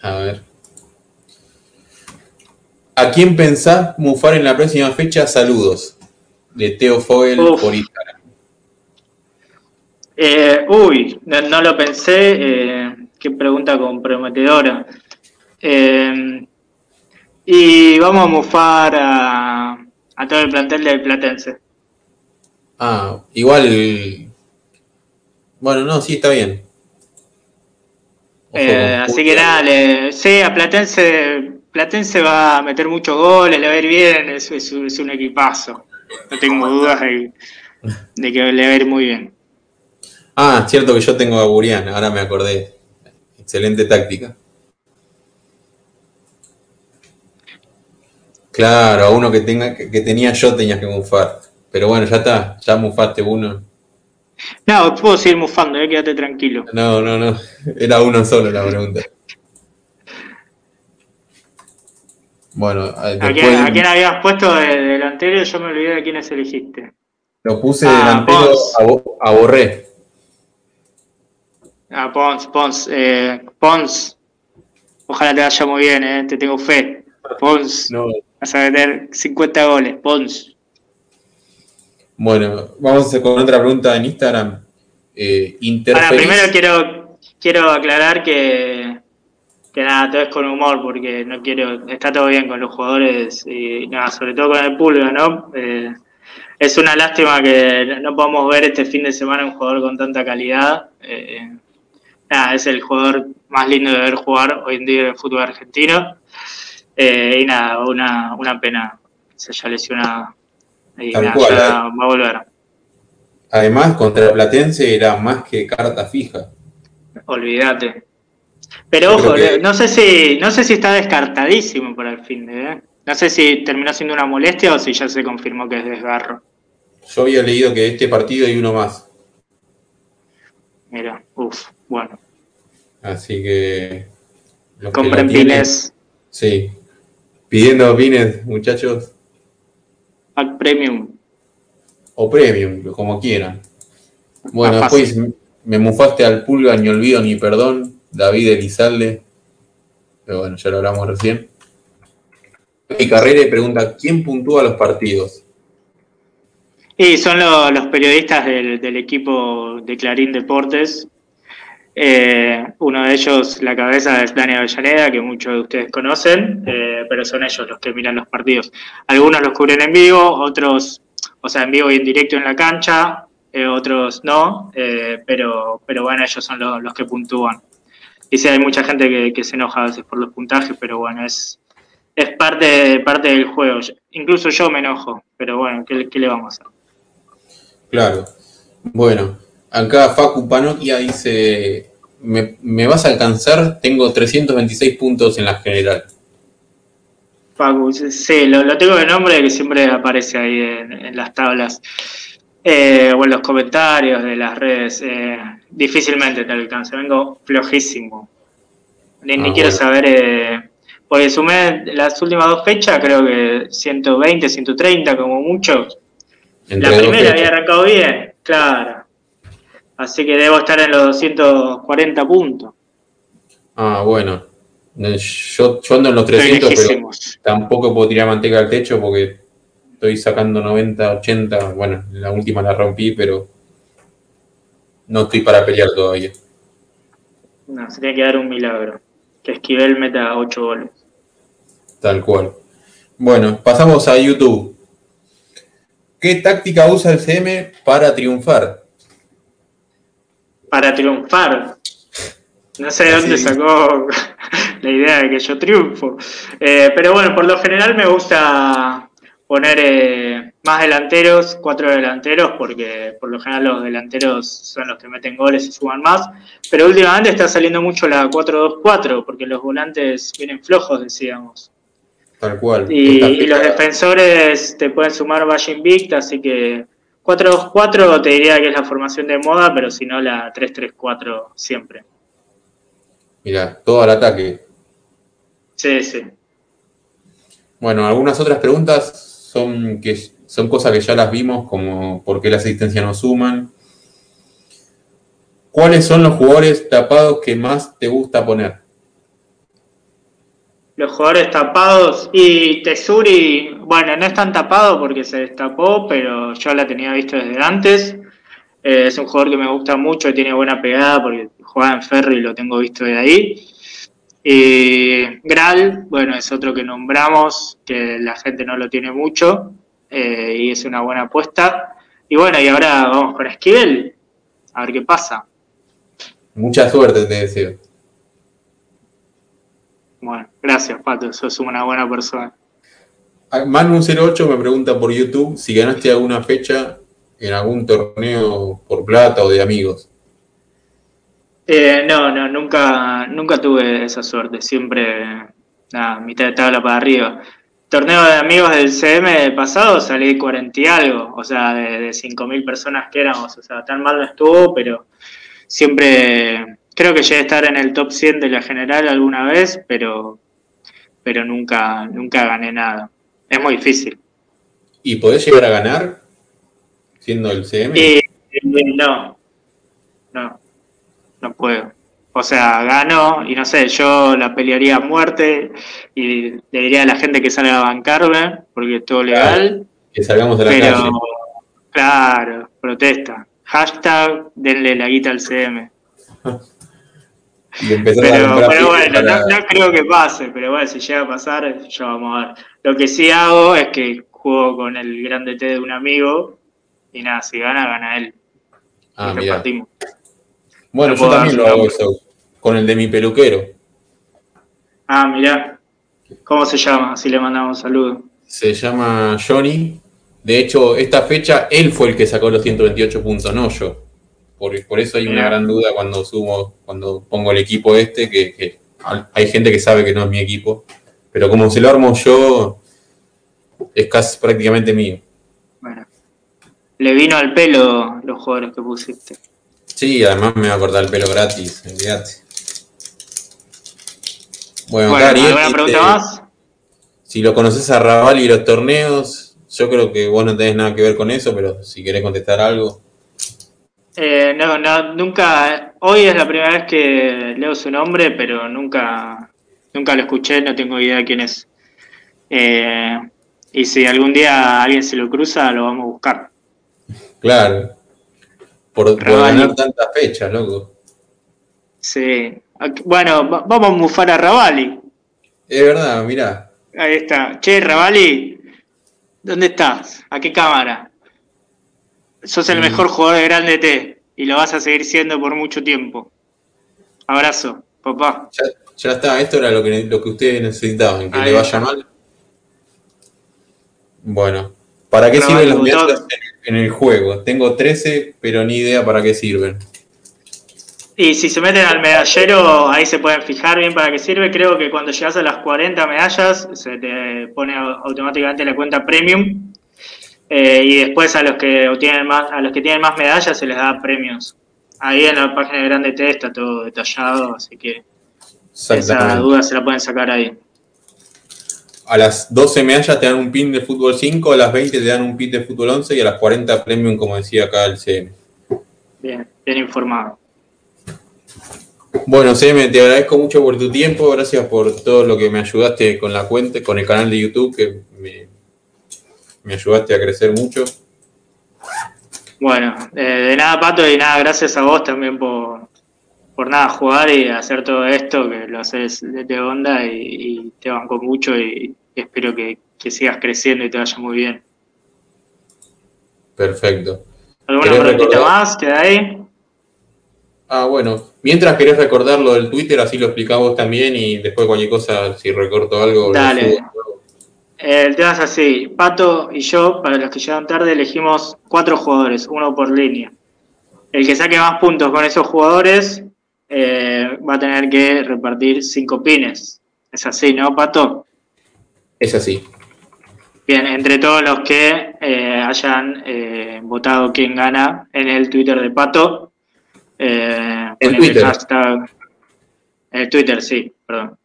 A ver. ¿A quién pensás mufar en la próxima fecha? Saludos de Teo Fogel por Instagram? Eh, uy, no, lo pensé. Eh, qué pregunta comprometedora. Eh, y vamos a mufar a, a, todo el plantel del Platense. Ah, igual. Bueno, no, sí, está bien. así que nada, le, sí, a Platense, Platense va a meter muchos goles, le va a ir bien, es, es un equipazo. No tengo dudas de, que le va a ir muy bien. Ah, cierto que yo tengo a Burian, ahora me acordé. Excelente táctica. Claro, a uno que tenga que tenía yo tenías que mufar. Pero bueno, ya está, ya mufaste uno. No, puedo seguir mufando, eh, quédate tranquilo. No, no, no. Era uno solo la pregunta. Bueno, ¿A, quién, habías puesto de delantero? Yo me olvidé de quiénes elegiste. Lo puse ah, delantero a, Borré. Ah, Pons, Pons. Eh, Pons. Ojalá te vaya muy bien, eh, te tengo fe. Pons. No. Vas a meter 50 goles, Pons. Bueno, vamos con otra pregunta en Instagram. Eh, Ahora, primero quiero, quiero aclarar que que nada, todo es con humor porque no quiero, está todo bien con los jugadores y nada, sobre todo con el público, ¿no? Eh, es una lástima que no podamos ver este fin de semana un jugador con tanta calidad. Eh, nada, es el jugador más lindo de ver jugar hoy en día en el fútbol argentino. Eh, y nada, una, una pena se haya lesionado. Y nada, ya va a volver. Además, contra el Platense era más que carta fija. Olvídate. Pero ojo, no sé si no sé si está descartadísimo para el fin de, ¿eh? No sé si terminó siendo una molestia o si ya se confirmó que es desgarro. Yo había leído que este partido hay uno más. Mira, uff, Bueno. Así que. Compren pines. Sí. Pidiendo pines, muchachos. Pack Premium. O Premium, como quieran. Bueno, después me mufaste al pulga, ni olvido ni perdón. David Elizalde. Pero bueno, ya lo hablamos recién. Y Carrera pregunta: ¿quién puntúa los partidos? Y son los periodistas del, equipo de Clarín Deportes. Eh, uno de ellos, la cabeza es Daniel Avellaneda, que muchos de ustedes conocen, eh, pero son ellos los que miran los partidos. Algunos los cubren en vivo, otros, o sea, en vivo y en directo en la cancha, eh, otros no, pero, pero bueno, ellos son los, que puntúan. Y sí, hay mucha gente que, se enoja a veces por los puntajes, pero bueno, es, es parte, parte del juego. Incluso yo me enojo, pero bueno, ¿qué, qué le vamos a hacer? Claro. Bueno, acá Facu Panokia dice, ¿me, vas a alcanzar? Tengo 326 puntos en la general. Facu, sí, lo, tengo de nombre que siempre aparece ahí en, las tablas eh, o en los comentarios de las redes. Eh, difícilmente te alcance, vengo flojísimo. Ni, ah, quiero saber, eh, porque sumé las últimas dos fechas, creo que 120, 130 como mucho la primera había arrancado bien, claro. Así que debo estar en los 240 puntos. Ah, bueno. Yo, ando en los 300, pero tampoco puedo tirar manteca al techo porque estoy sacando 90, 80. Bueno, la última la rompí, pero no estoy para pelear todavía. No, se tiene que dar un milagro. Que Esquivel meta 8 goles. Tal cual. Bueno, pasamos a YouTube. ¿Qué táctica usa el CM para triunfar? Para triunfar. No sé de dónde sacó la idea de que yo triunfo. Eh, pero bueno, por lo general me gusta poner eh, más delanteros, cuatro delanteros, porque por lo general los delanteros son los que meten goles y suban más. Pero últimamente está saliendo mucho la 4-2-4, porque los volantes vienen flojos, decíamos. Tal cual. Y, los defensores te pueden sumar Valle Invicta, así que 4-2-4 te diría que es la formación de moda, pero si no la 3-3-4 siempre. Mira, todo al ataque. Sí, sí. Bueno, algunas otras preguntas son que son cosas que ya las vimos, como por qué la asistencia no suman. ¿Cuáles son los jugadores tapados que más te gusta poner? los jugadores tapados y Tesuri, bueno, no es tan tapado porque se destapó, pero yo la tenía visto desde antes. Eh, es un jugador que me gusta mucho, tiene buena pegada porque juega en Ferro y lo tengo visto de ahí. Y Gral, bueno, es otro que nombramos, que la gente no lo tiene mucho eh, y es una buena apuesta. Y bueno, y ahora vamos con Esquivel, a ver qué pasa. Mucha suerte, te deseo. Bueno, gracias, Pato, sos una buena persona. Ah, Manu08 me pregunta por YouTube si ganaste alguna fecha en algún torneo por plata o de amigos. Eh, no, no, nunca, nunca tuve esa suerte. Siempre, nada, mitad de tabla para arriba. Torneo de amigos del CM pasado salí 40 y algo, o sea, de, de 5.000 personas que éramos. O sea, tan mal no estuvo, pero siempre Creo que llegué a estar en el top 100 de la general alguna vez, pero, pero nunca, nunca gané nada. Es muy difícil. ¿Y podés llegar a ganar siendo el CM? no, no, no puedo. O sea, gano y no sé, yo la pelearía a muerte y le diría a la gente que salga a bancarme porque es todo legal. que salgamos de la pero, Claro, protesta. Hashtag denle la guita al CM. pero, bueno, no, creo que pase, pero bueno, si llega a pasar, ya vamos a ver. Lo que sí hago es que juego con el grande T de un amigo y nada, si gana, gana él. Ah, mira. Bueno, yo también lo hago eso, con el de mi peluquero. Ah, mirá. ¿Cómo se llama? Así le mandamos un saludo. Se llama Johnny. De hecho, esta fecha él fue el que sacó los 128 puntos, no yo. Por, eso hay una gran duda cuando sumo, cuando pongo el equipo este, que, hay gente que sabe que no es mi equipo, pero como se lo armo yo, es casi prácticamente mío. Bueno, le vino al pelo los jugadores que pusiste. Sí, además me va a cortar el pelo gratis, olvídate. Bueno, bueno ¿alguna pregunta más? Si lo conoces a Raval y los torneos, yo creo que vos no tenés nada que ver con eso, pero si querés contestar algo. Eh, no, no, nunca. Hoy es la primera vez que leo su nombre, pero nunca, nunca lo escuché, no tengo idea quién es. Eh, y si algún día alguien se lo cruza, lo vamos a buscar. Claro. Por, ganar tantas fechas, loco. Sí. Bueno, vamos a mufar a Ravali. Es verdad, mirá. Ahí está. Che, Ravali, ¿dónde estás? ¿A qué cámara? Sos el mm. mejor jugador de Grande T y lo vas a seguir siendo por mucho tiempo. Abrazo, papá. Ya, está, esto era lo que, lo que ustedes necesitaban, que le vaya mal. Bueno, ¿para qué sirven los en el juego? Tengo 13, pero ni idea para qué sirven. Y si se meten al medallero, ahí se pueden fijar bien para qué sirve. Creo que cuando llegas a las 40 medallas, se te pone automáticamente la cuenta premium. Eh, y después a los que tienen más, a los que tienen más medallas se les da premios. Ahí en la página de Grande T está todo detallado, así que esa duda se la pueden sacar ahí a las 12 medallas te dan un pin de fútbol 5, a las 20 te dan un pin de fútbol 11 y a las 40 premium, como decía acá el CM. Bien, bien informado. Bueno, CM, te agradezco mucho por tu tiempo, gracias por todo lo que me ayudaste con la cuenta, con el canal de YouTube, que me, ayudaste a crecer mucho. Bueno, eh, de nada, Pato, y nada, gracias a vos también por, por nada jugar y hacer todo esto, que lo haces de onda y, te banco mucho y, espero que, sigas creciendo y te vaya muy bien. Perfecto. ¿Alguna preguntita más? ¿Queda ahí? Ah, bueno. Mientras querés recordar lo del Twitter, así lo explicamos también y después cualquier cosa, si recorto algo. Dale. El tema es así. Pato y yo, para los que llegan tarde, elegimos cuatro jugadores, uno por línea. El que saque más puntos con esos jugadores eh, va a tener que repartir cinco pines. Es así, ¿no, Pato? Es así. Bien, entre todos los que eh, hayan eh, votado quién gana en el Twitter de Pato. el Twitter. El hashtag. El Twitter, sí, perdón.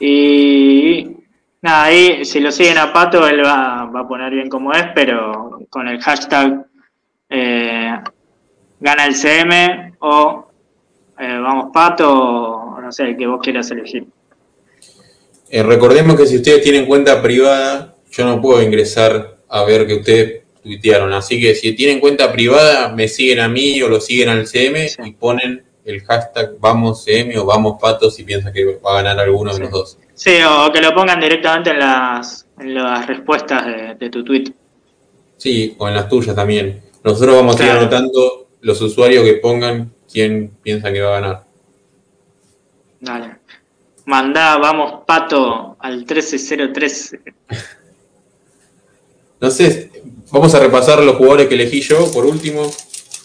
Y nada, ahí si lo siguen a Pato, él va, va a poner bien como es, pero con el hashtag gana el CM o eh, vamos Pato, no sé, que vos quieras elegir. Eh, recordemos que si ustedes tienen cuenta privada, yo no puedo ingresar a ver que ustedes tuitearon. Así que si tienen cuenta privada, me siguen a mí o lo siguen al CM y ponen el hashtag vamos CM o vamos Pato si piensan que va a ganar alguno de los dos. Sí, o que lo pongan directamente en las, las respuestas de, tu tweet. Sí, o en las tuyas también. Nosotros vamos a ir anotando los usuarios que pongan quién piensa que va a ganar. Dale. Mandá, vamos, Pato, al 13013. no sé, vamos a repasar los jugadores que elegí yo, por último.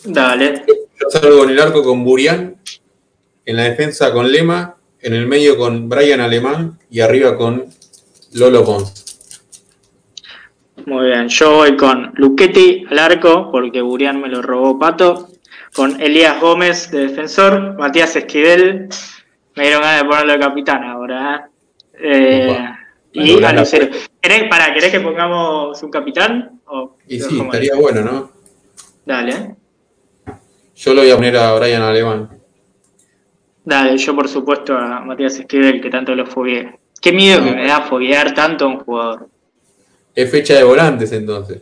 Dale. Yo salgo en el arco con Burián, en la defensa con Lema, en el medio con Brian Alemán y arriba con Lolo Pons. Muy bien, yo voy con Luchetti al arco, porque Burián me lo robó Pato con Elías Gómez de defensor, Matías Esquivel, me dieron ganas de ponerlo de capitán ahora. ¿eh? eh y a Lucero. ¿Querés, para, ¿Querés que pongamos un capitán? y sí, estaría bueno, ¿no? Dale. Yo lo voy a poner a Brian Alemán. Dale, yo por supuesto a Matías Esquivel, que tanto lo fogueé. Qué miedo que me da foguear tanto a un jugador. Es fecha de volantes entonces.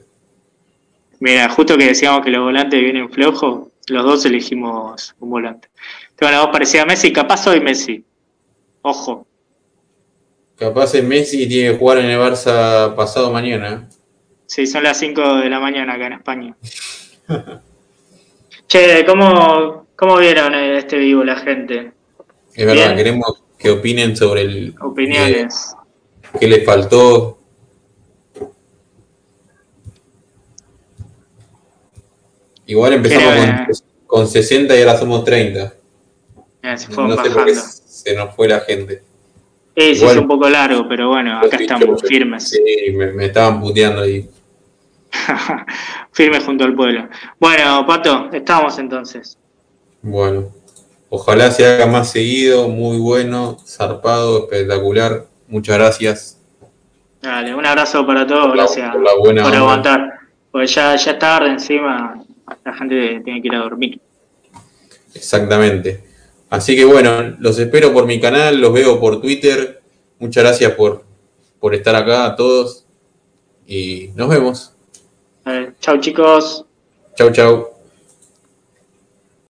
Mira, justo que decíamos que los volantes vienen flojos, los dos elegimos un volante. Tengo una voz parecida a Messi, capaz soy Messi. Ojo. Capaz es Messi y tiene que jugar en el Barça pasado mañana. Sí, son las 5 de la mañana acá en España. che, ¿cómo, ¿cómo vieron este vivo la gente? Es verdad, queremos que opinen sobre el... Opiniones. ¿Qué les faltó? Igual empezamos con, 60 y ahora somos 30. No sé por qué se nos fue la gente. Sí, sí, es un poco largo, pero bueno, acá estamos firmes. Sí, me, estaban puteando ahí. firmes junto al pueblo. Bueno, Pato, estamos entonces. Bueno, ojalá se haga más seguido, muy bueno, zarpado, espectacular. Muchas gracias. Dale, un abrazo para todos, gracias por, la buena por aguantar. Porque ya, ya es tarde encima, la gente tiene que ir a dormir. Exactamente. Así que bueno, los espero por mi canal, los veo por Twitter. Muchas gracias por, por estar acá a todos y nos vemos. chao chicos. Chau, chau.